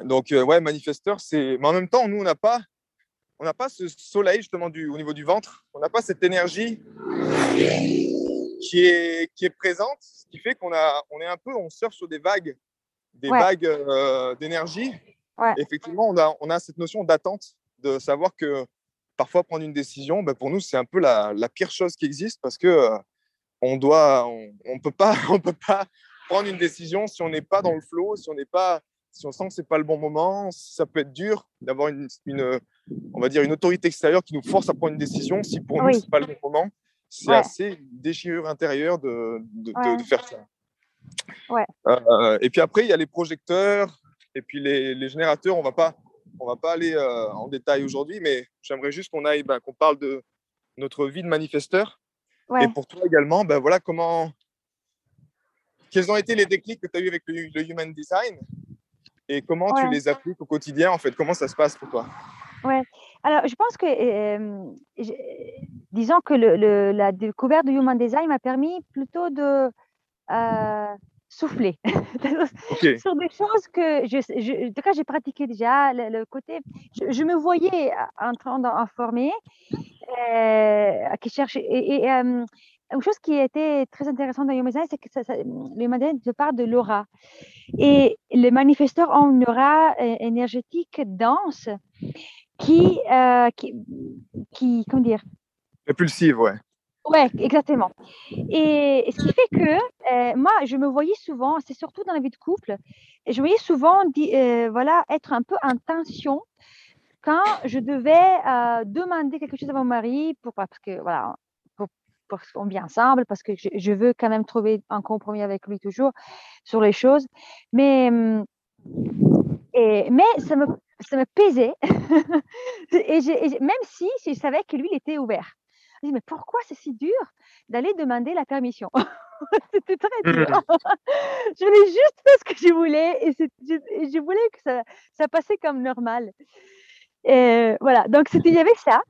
Donc euh, ouais, manifesteur, c'est. Mais en même temps, nous on n'a pas, on n'a pas ce soleil justement du, au niveau du ventre. On n'a pas cette énergie qui est qui est présente, ce qui fait qu'on a, on est un peu, on surfe sur des vagues, des vagues euh, d'énergie. Ouais. effectivement, on a, on a cette notion d'attente, de savoir que parfois prendre une décision, ben pour nous, c'est un peu la, la, pire chose qui existe parce que euh, on doit, on, on, peut pas, on peut pas prendre une décision si on n'est pas dans le flow, si on n'est pas, si on sent que c'est pas le bon moment. Ça peut être dur d'avoir une, une, on va dire une autorité extérieure qui nous force à prendre une décision si pour nous c'est pas le bon moment. C'est ouais. assez une déchirure intérieure de, de, ouais. de, de faire ça. Ouais. Euh, et puis après, il y a les projecteurs et puis les, les générateurs. On va pas on va pas aller euh, en détail aujourd'hui, mais j'aimerais juste qu'on aille, ben, qu'on parle de notre vie de manifesteur. Et pour toi également, ben voilà comment, quels ont été les déclics que tu as eu avec le, le, Human Design? Et comment ouais. tu les appliques au quotidien en fait, comment ça se passe pour toi? Ouais. Alors, je pense que, euh, je, disons que le, le, la découverte du Human Design m'a permis plutôt de euh, souffler okay. sur des choses que, je, je, en tout cas, j'ai pratiqué déjà. Le, le côté, je, je, me voyais en train d'informer, euh, qui cherche, et, et euh, une chose qui était très intéressante dans Human Design, c'est que ça, ça, le Design te parle de l'aura. Et les manifesteurs ont une aura euh, énergétique dense qui, euh, qui, qui, comment dire? Impulsive, ouais. Ouais, exactement. Et, ce qui fait que euh, moi, je me voyais souvent, c'est surtout dans la vie de couple, je me voyais souvent euh, voilà, être un peu en tension quand je devais euh, demander quelque chose à mon mari pour, parce que voilà, pour qu'on vit ensemble, parce que je, je, veux quand même trouver un compromis avec lui toujours sur les choses. Mais, et, mais ça me, ça me pesait. et, et même si je savais que lui, il était ouvert. Je dis, mais pourquoi c'est si dur d'aller demander la permission? C'était très dur. Mmh. je voulais juste faire ce que je voulais et je, je, voulais que ça, ça passait comme normal. Et voilà, donc il y avait ça.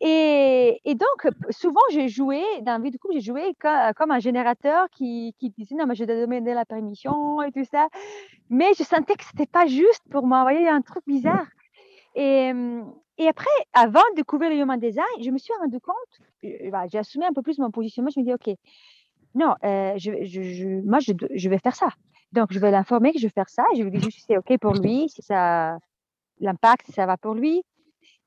Et, et, donc, souvent, j'ai joué, dans la vie de couple, j'ai joué comme, un générateur qui, qui, disait non, mais je dois demander la permission et tout ça. Mais je sentais que c'était pas juste pour moi. Vous voyez, un truc bizarre. Et, et après, avant de découvrir le human design, je me suis rendu compte, bah, j'ai assumé un peu plus mon positionnement. Je me dis, OK, non, euh, je, je, moi, je, vais faire ça. Donc, je vais l'informer que je vais faire ça. Je lui dis juste c'est OK pour lui, si ça, l'impact, ça va pour lui.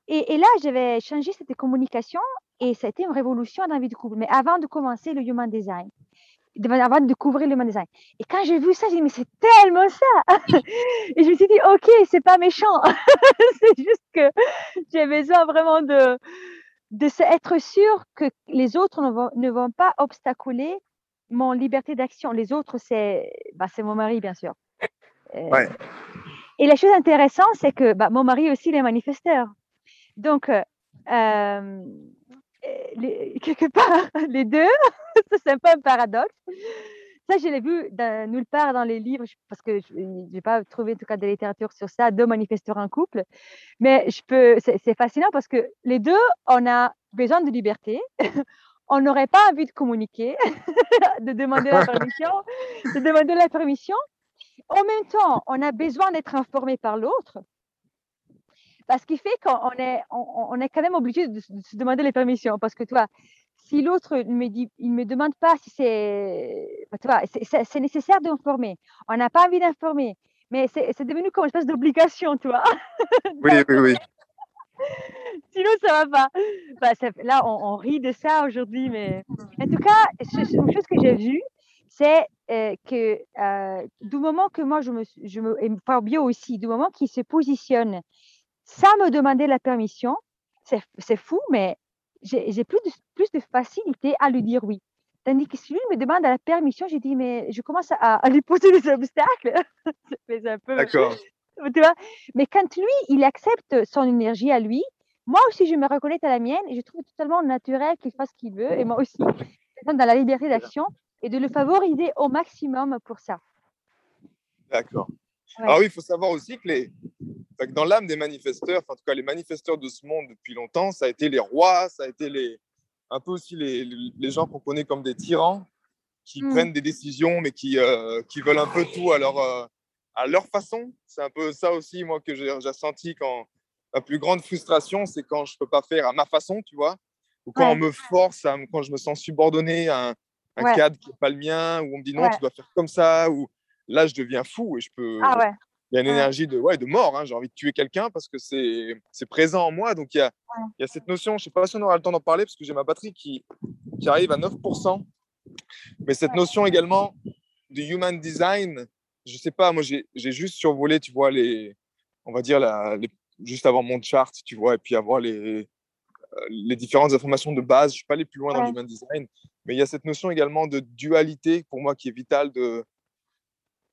Et, là, je vais changer cette communication et ça a été une révolution dans la vie du couple. Mais avant de commencer le human design avant de découvrir le design. Et quand j'ai vu ça, j'ai dit, mais c'est tellement ça Et je me suis dit, ok, c'est pas méchant. c'est juste que j'ai besoin vraiment de, de être sûr que les autres ne vont, ne vont pas obstaculer mon liberté d'action. Les autres, c'est bah, mon mari, bien sûr. Euh, ouais. Et la chose intéressante, c'est que bah, mon mari aussi, il est manifesteur. Donc, euh, euh les, quelque part, les deux, c'est un peu un paradoxe. Ça, je l'ai vu nulle part dans les livres, parce que je n'ai pas trouvé en tout cas de littérature sur ça, deux manifesteurs en couple. Mais je peux, c'est fascinant parce que les deux, on a besoin de liberté. on n'aurait pas envie de communiquer, de demander la permission, de demander la permission. En même temps, on a besoin d'être informé par l'autre. Parce qu'il fait qu'on est, on, est quand même obligé de, se demander les permissions. Parce que, toi, si l'autre me dit, il me demande pas si c'est, c'est nécessaire d'informer. On n'a pas envie d'informer, mais c'est devenu comme une espèce d'obligation, tu vois. Oui, oui, oui. Sinon, ça va pas. Bah, là, on, rit de ça aujourd'hui, mais en tout cas, une chose que j'ai vue, c'est euh, que euh, du moment que moi, je me, je me, et par bio aussi, du moment qu'il se positionne sans me demander la permission, c'est fou, mais j'ai plus de, plus de facilité à lui dire oui. Tandis que si lui me demande la permission, j'ai dit, mais je commence à, à, lui poser des obstacles. c'est un peu. D'accord. Mais quand lui, il accepte son énergie à lui, moi aussi, je me reconnais à la mienne et je trouve totalement naturel qu'il fasse ce qu'il veut. Et moi aussi, dans la liberté d'action et de le favoriser au maximum pour ça. D'accord. Ouais. Alors oui, il faut savoir aussi que les, dans l'âme des manifesteurs, en tout cas les manifesteurs de ce monde depuis longtemps, ça a été les rois, ça a été les, un peu aussi les, les gens qu'on connaît comme des tyrans, qui mmh. prennent des décisions, mais qui, euh, qui veulent un peu tout à leur, euh, à leur façon. C'est un peu ça aussi, moi, que j'ai senti quand ma plus grande frustration, c'est quand je ne peux pas faire à ma façon, tu vois, ou quand ouais. on me force, à, quand je me sens subordonné à un, un ouais. cadre qui n'est pas le mien, où on me dit non, ouais. tu dois faire comme ça, ou là, je deviens fou et je peux, ah ouais il y a une énergie de, ouais, de mort. Hein. J'ai envie de tuer quelqu'un parce que c'est présent en moi. Donc, il y, a, il y a cette notion, je ne sais pas si on aura le temps d'en parler parce que j'ai ma batterie qui, qui arrive à 9%. Mais cette notion également de human design, je ne sais pas, moi, j'ai juste survolé, tu vois, les, on va dire, la, les, juste avant mon chart, tu vois, et puis avoir les, les différentes informations de base. Je ne suis pas allé plus loin ouais. dans l'human design. Mais il y a cette notion également de dualité pour moi qui est vitale de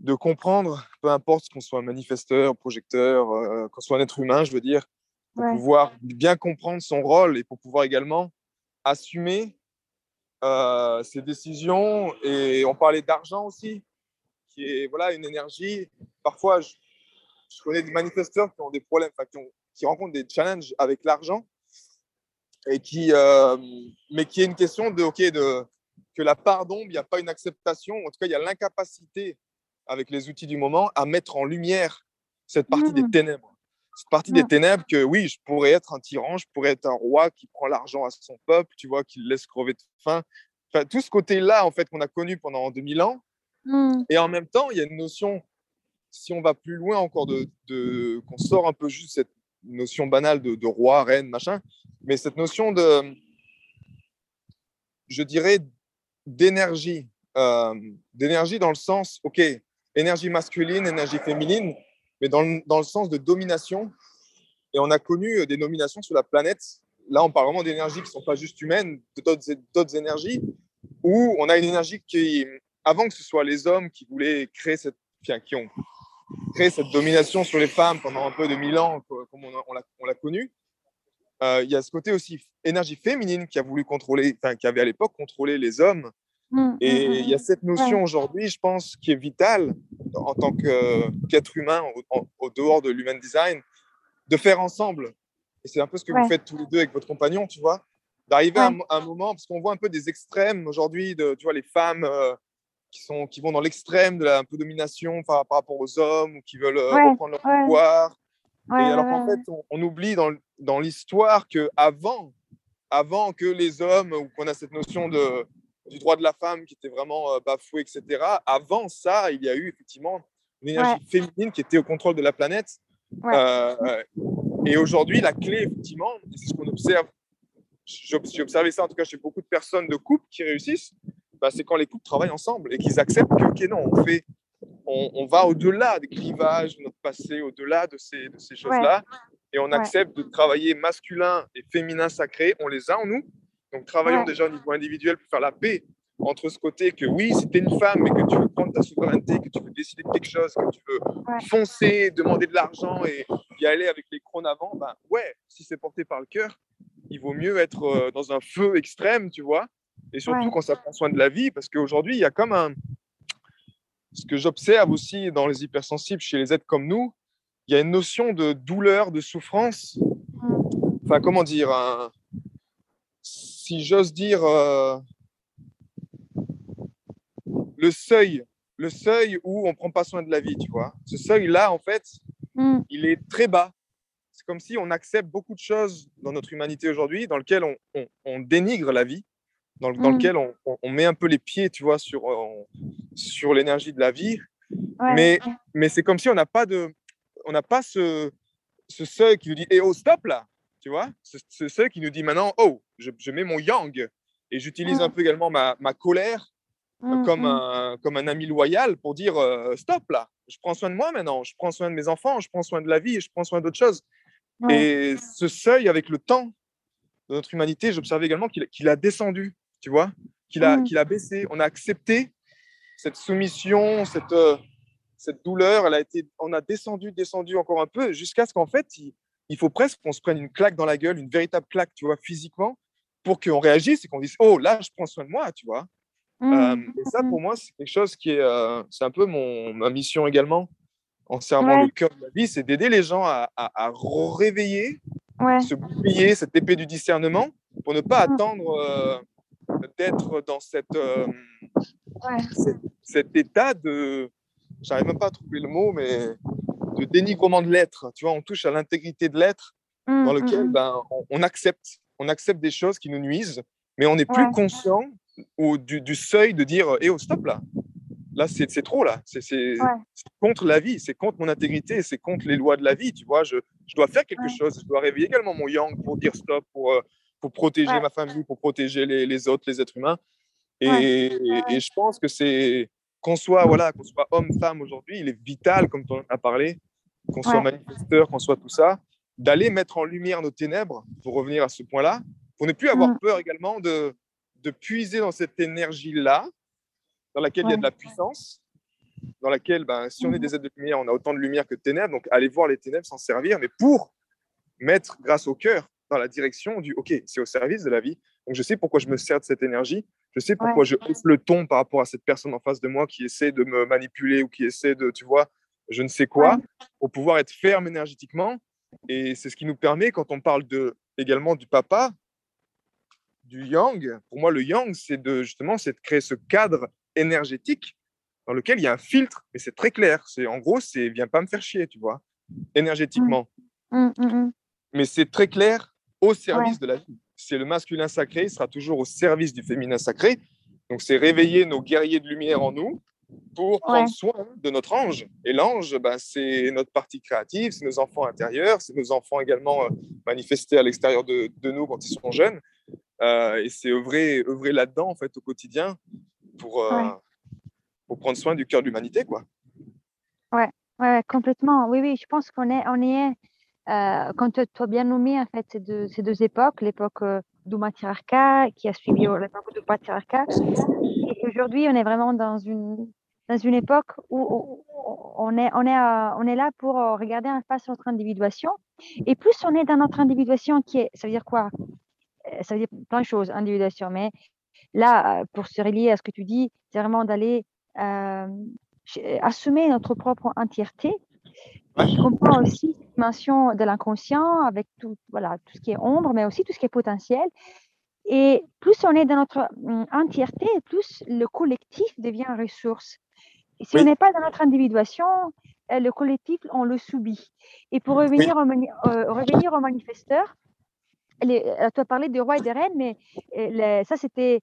de comprendre, peu importe qu'on soit manifesteur, projecteur, euh, qu'on soit un être humain, je veux dire, pour ouais. pouvoir bien comprendre son rôle et pour pouvoir également assumer euh, ses décisions. Et on parlait d'argent aussi, qui est voilà une énergie. Parfois, je, je connais des manifesteurs qui ont des problèmes, qui, ont, qui rencontrent des challenges avec l'argent et qui, euh, mais qui est une question de, ok, de que la part d'ombre, il n'y a pas une acceptation. En tout cas, il y a l'incapacité avec les outils du moment, à mettre en lumière cette partie mmh. des ténèbres. Cette partie mmh. des ténèbres que oui, je pourrais être un tyran, je pourrais être un roi qui prend l'argent à son peuple, tu vois, qui le laisse crever de faim, enfin, tout ce côté-là, en fait, qu'on a connu pendant 2000 ans. Mm. Et en même temps, il y a une notion, si on va plus loin encore, de, de qu'on sort un peu juste cette notion banale de, de roi, reine, machin, mais cette notion de, je dirais, d'énergie. Euh, d'énergie dans le sens, OK, énergie masculine, énergie féminine, mais dans le, dans le sens de domination. Et on a connu euh, des nominations sur la planète. Là, on parle vraiment d'énergies qui ne sont pas juste humaines, d'autres énergies, où on a une énergie qui, avant que ce soit les hommes qui voulaient créer cette, qui ont créé cette domination sur les femmes pendant un peu de mille ans, co- comme on, on l'a on l'a connu, euh, il y a ce côté aussi énergie féminine qui a voulu contrôler, enfin, qui avait à l'époque contrôlé les hommes. Mm, Et mm, il y a cette notion aujourd'hui, je pense, qui est vitale en tant qu'être humain au, en- au dehors de l'human design, de faire ensemble. Et c'est un peu ce que Ouais. vous faites tous les deux avec votre compagnon, tu vois, d'arriver à, un Ouais. mo- à un moment, parce qu'on voit un peu des extrêmes aujourd'hui, de, tu vois, les femmes euh, qui, sont, qui vont dans l'extrême de la un peu domination par, par rapport aux hommes ou qui veulent euh, reprendre leur pouvoir. Et alors qu'en fait, on, on oublie dans, dans l'histoire que avant, avant que les hommes, ou qu'on a cette notion de, du droit de la femme qui était vraiment euh, bafoué, etc., avant ça, il y a eu effectivement une énergie féminine qui était au contrôle de la planète. Ouais. Euh, et aujourd'hui, la clé, effectivement, c'est ce qu'on observe, j'ai observé ça en tout cas chez beaucoup de personnes de couples qui réussissent, bah, c'est quand les couples travaillent ensemble et qu'ils acceptent que, ok, non, on fait, on, on va au-delà des clivages de notre passé, au-delà de ces, de ces choses-là, et on Ouais. accepte de travailler masculin et féminin sacré, on les a en nous. Donc travaillons Ouais. déjà au niveau individuel pour faire la paix entre ce côté que oui, si tu es une femme et que tu veux prendre ta souveraineté, que tu veux décider de quelque chose, que tu veux Ouais. foncer, demander de l'argent et y aller avec les crônes avant, ben ouais, si c'est porté par le cœur, il vaut mieux être euh, dans un feu extrême, tu vois, et surtout quand ça prend soin de la vie, parce qu'aujourd'hui, il y a comme un... Ce que j'observe aussi dans les hypersensibles, chez les êtres comme nous, il y a une notion de douleur, de souffrance, enfin, comment dire, si j'ose dire, euh, le seuil, le seuil où on prend pas soin de la vie, tu vois. Ce seuil-là, en fait, Mm. il est très bas. C'est comme si on accepte beaucoup de choses dans notre humanité aujourd'hui, dans lequel on, on- on dénigre la vie, dans, le- dans Mm. lequel on, met un peu les pieds, tu vois, sur, sur l'énergie de la vie. Ouais. Mais, mais c'est comme si on n'a pas de, on n'a pas ce, ce seuil qui nous dit, eh oh, stop là, tu vois, ce, ce seuil qui nous dit maintenant, oh, je, je mets mon yang et j'utilise Mm. un peu également ma, ma colère Mm, comme, mm. un, comme un ami loyal pour dire euh, stop là, je prends soin de moi maintenant, je prends soin de mes enfants, je prends soin de la vie, je prends soin d'autres choses. Et ce seuil, avec le temps de notre humanité, j'observais également qu'il a descendu, tu vois, qu'il a, qu'il a baissé. On a accepté cette soumission, cette, euh, cette douleur. Elle a été, on a descendu, descendu encore un peu, jusqu'à ce qu'en fait, il, il faut presque qu'on se prenne une claque dans la gueule, une véritable claque, tu vois, physiquement, pour qu'on réagisse et qu'on dise oh là, je prends soin de moi, tu vois. Mm. Euh, et ça, Mm. pour moi, c'est quelque chose qui est, euh, c'est un peu mon, ma mission également, en servant Ouais. le cœur de la vie, c'est d'aider les gens à, à- à réveiller, Ouais. se bouclier cette épée du discernement, pour ne pas attendre euh, d'être dans cette, Ouais. cet, cet état de, j'arrive même pas à trouver le mot, mais de dénigrement de l'être. Tu vois, on touche à l'intégrité de l'être, Mm, dans mm, lequel mm. ben, on, on accepte, on accepte des choses qui nous nuisent, mais on n'est plus conscient au, du, du seuil de dire eh oh stop là là c'est trop là c'est Ouais. contre la vie c'est contre mon intégrité c'est contre les lois de la vie tu vois je, je dois faire quelque Ouais. chose je dois réveiller également mon yang pour dire stop pour euh, pour protéger ma famille pour protéger les, les autres les êtres humains et, et je pense que c'est qu'on soit voilà qu'on soit homme femme aujourd'hui il est vital comme tu en as parlé qu'on soit Ouais. manifesteur qu'on soit tout ça d'aller mettre en lumière nos ténèbres pour revenir à ce point là pour ne plus avoir Mm. peur également de de puiser dans cette énergie-là, dans laquelle il y a de la puissance, dans laquelle, ben, si on est Mhm. des êtres de lumière, on a autant de lumière que de ténèbres, donc aller voir les ténèbres, s'en servir, mais pour mettre, grâce au cœur, dans la direction du OK, c'est au service de la vie. Donc je sais pourquoi je me sers de cette énergie, je sais pourquoi je hausse le ton par rapport à cette personne en face de moi qui essaie de me manipuler ou qui essaie de, tu vois, je ne sais quoi, pour pouvoir être ferme énergétiquement. Et c'est ce qui nous permet, quand on parle de, également du papa, du yang, pour moi, le yang, c'est de justement c'est de créer ce cadre énergétique dans lequel il y a un filtre, mais c'est très clair. C'est en gros, c'est viens pas me faire chier, tu vois, énergétiquement. Mm, mm, mm. Mais c'est très clair au service de la vie. C'est le masculin sacré, il sera toujours au service du féminin sacré. Donc, c'est réveiller nos guerriers de lumière en nous pour prendre soin de notre ange. Et l'ange, ben, c'est notre partie créative, c'est nos enfants intérieurs, c'est nos enfants également euh, manifestés à l'extérieur de, de, nous quand ils sont jeunes. Euh, et c'est œuvrer, œuvrer là-dedans, en fait, au quotidien pour, euh, pour prendre soin du cœur de l'humanité, quoi. Ouais, ouais, complètement. Oui, oui, je pense qu'on est, on est quand tu as bien nommé, en fait, ces deux, ces deux époques, l'époque du matriarcat qui a suivi l'époque du patriarcat. Et aujourd'hui, on est vraiment dans une, dans une époque où on est, on est, on est là pour regarder en face notre individuation. Et plus on est dans notre individuation qui est, ça veut dire quoi? Euh, Ça veut dire plein de choses, individuation. Mais là, pour se relier à ce que tu dis, c'est vraiment d'aller euh, assumer notre propre entièreté. Je comprends aussi la dimension de l'inconscient avec tout, voilà, tout ce qui est ombre, mais aussi tout ce qui est potentiel. Et plus on est dans notre hum, entièreté, plus le collectif devient ressource. Et si on n'est pas dans notre individuation, euh, le collectif, on le subit. Et pour revenir, au, euh, revenir aux manifesteurs, les, euh, tu as parlé des rois et des reines, mais ça, c'était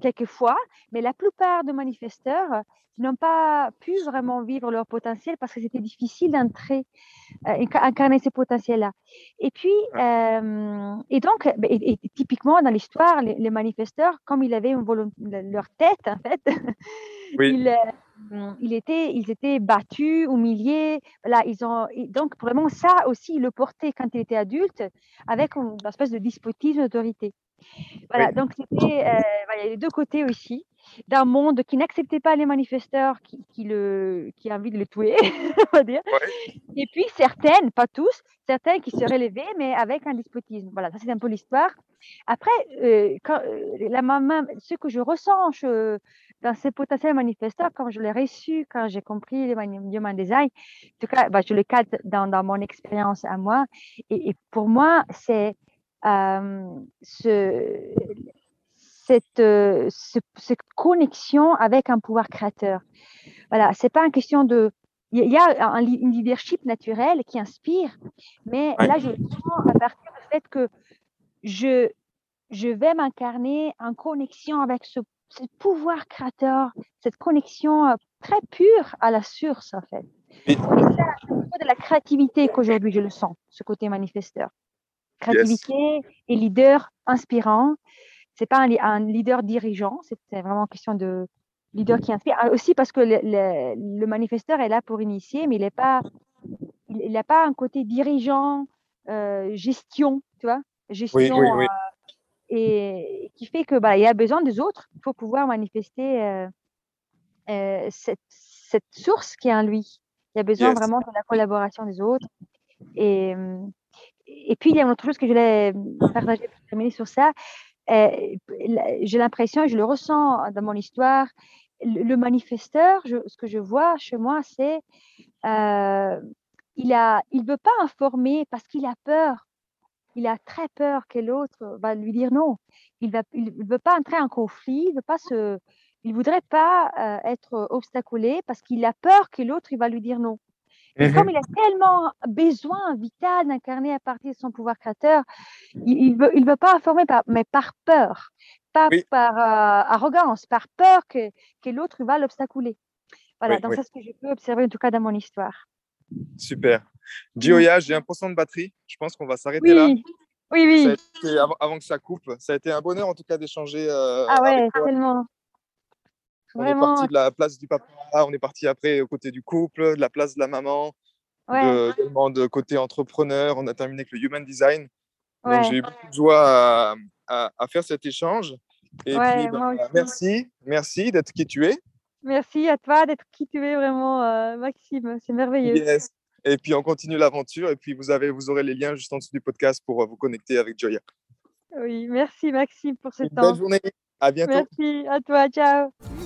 quelquefois, mais la plupart des manifesteurs n'ont pas pu vraiment vivre leur potentiel parce que c'était difficile d'entrer, euh, incarner ces potentiels-là. Et puis, euh, et donc, et, typiquement dans l'histoire, les, manifesteurs, comme ils avaient leur tête, en fait, ils, euh, ils, étaient, ils étaient battus, humiliés. Voilà, ils ont, donc, vraiment, ça aussi, ils le portaient quand ils étaient adultes avec une espèce de despotisme d'autorité. Voilà, donc c'était, euh, il y a les deux côtés aussi d'un monde qui n'acceptait pas les manifesteurs, qui, qui, le, qui a envie de le tuer, on va dire. Et puis certaines, pas tous, certains qui se relevaient, mais avec un despotisme. Voilà, ça c'est un peu l'histoire. Après, euh, quand, euh, la maman, ce que je ressens dans ces potentiels manifesteurs, comme je l'ai reçu, quand j'ai compris le human design, en tout cas, bah, je le cadre dans, dans mon expérience à moi. Et, et pour moi, c'est ce, cette, cette, connexion avec un pouvoir créateur. Voilà, c'est pas une question de. Il y a un, leadership naturel qui inspire, mais là, je le sens à partir du fait que je, je vais m'incarner en connexion avec ce, pouvoir créateur, cette connexion très pure à la source, en fait. Et, c'est de la créativité qu'aujourd'hui je le sens, ce côté manifesteur créativité et leader inspirant. C'est pas un, leader dirigeant, c'est vraiment question de leader qui inspire. Ah, aussi parce que le, manifesteur est là pour initier, mais il n'a pas, il, pas un côté dirigeant, euh, gestion, tu vois, gestion. Oui, oui, euh, et qui fait que bah, il a besoin des autres. Il faut pouvoir manifester euh, cette, cette, source qui est en lui. Il a besoin vraiment de la collaboration des autres. Et, et puis, il y a une autre chose que je voulais partager pour terminer sur ça. Euh, j'ai l'impression, je le ressens dans mon histoire, le, manifesteur, ce que je vois chez moi, c'est euh, il ne il veut pas informer parce qu'il a peur. Il a très peur que l'autre va lui dire non. Il ne il veut pas entrer en conflit, il ne pas se, il voudrait pas euh, être obstaculé parce qu'il a peur que l'autre il va lui dire non. Et comme il a tellement besoin vital d'incarner à partir de son pouvoir créateur, il ne veut, il veut pas informer, par, mais par peur, pas par euh, arrogance, par peur que, que l'autre va l'obstaculer. Voilà, donc c'est ce que je peux observer en tout cas dans mon histoire. Super. Gioia, j'ai un de batterie. Je pense qu'on va s'arrêter là. Oui, oui. avant, que ça coupe, ça a été un bonheur en tout cas d'échanger. Euh, ah ouais, tellement. On est parti de la place du papa, on est parti après au côté du couple, de la place de la maman, de, de côté entrepreneur. On a terminé avec le human design. Donc j'ai eu beaucoup de joie à, faire cet échange. Et puis bah, merci, merci d'être qui tu es. Merci à toi d'être qui tu es vraiment, euh, Maxime. C'est merveilleux. Et puis on continue l'aventure. Et puis vous avez, vous aurez les liens juste en dessous du podcast pour euh, vous connecter avec Joya. Oui, merci Maxime pour ce Une temps. Bonne journée. À bientôt. Merci à toi. Ciao.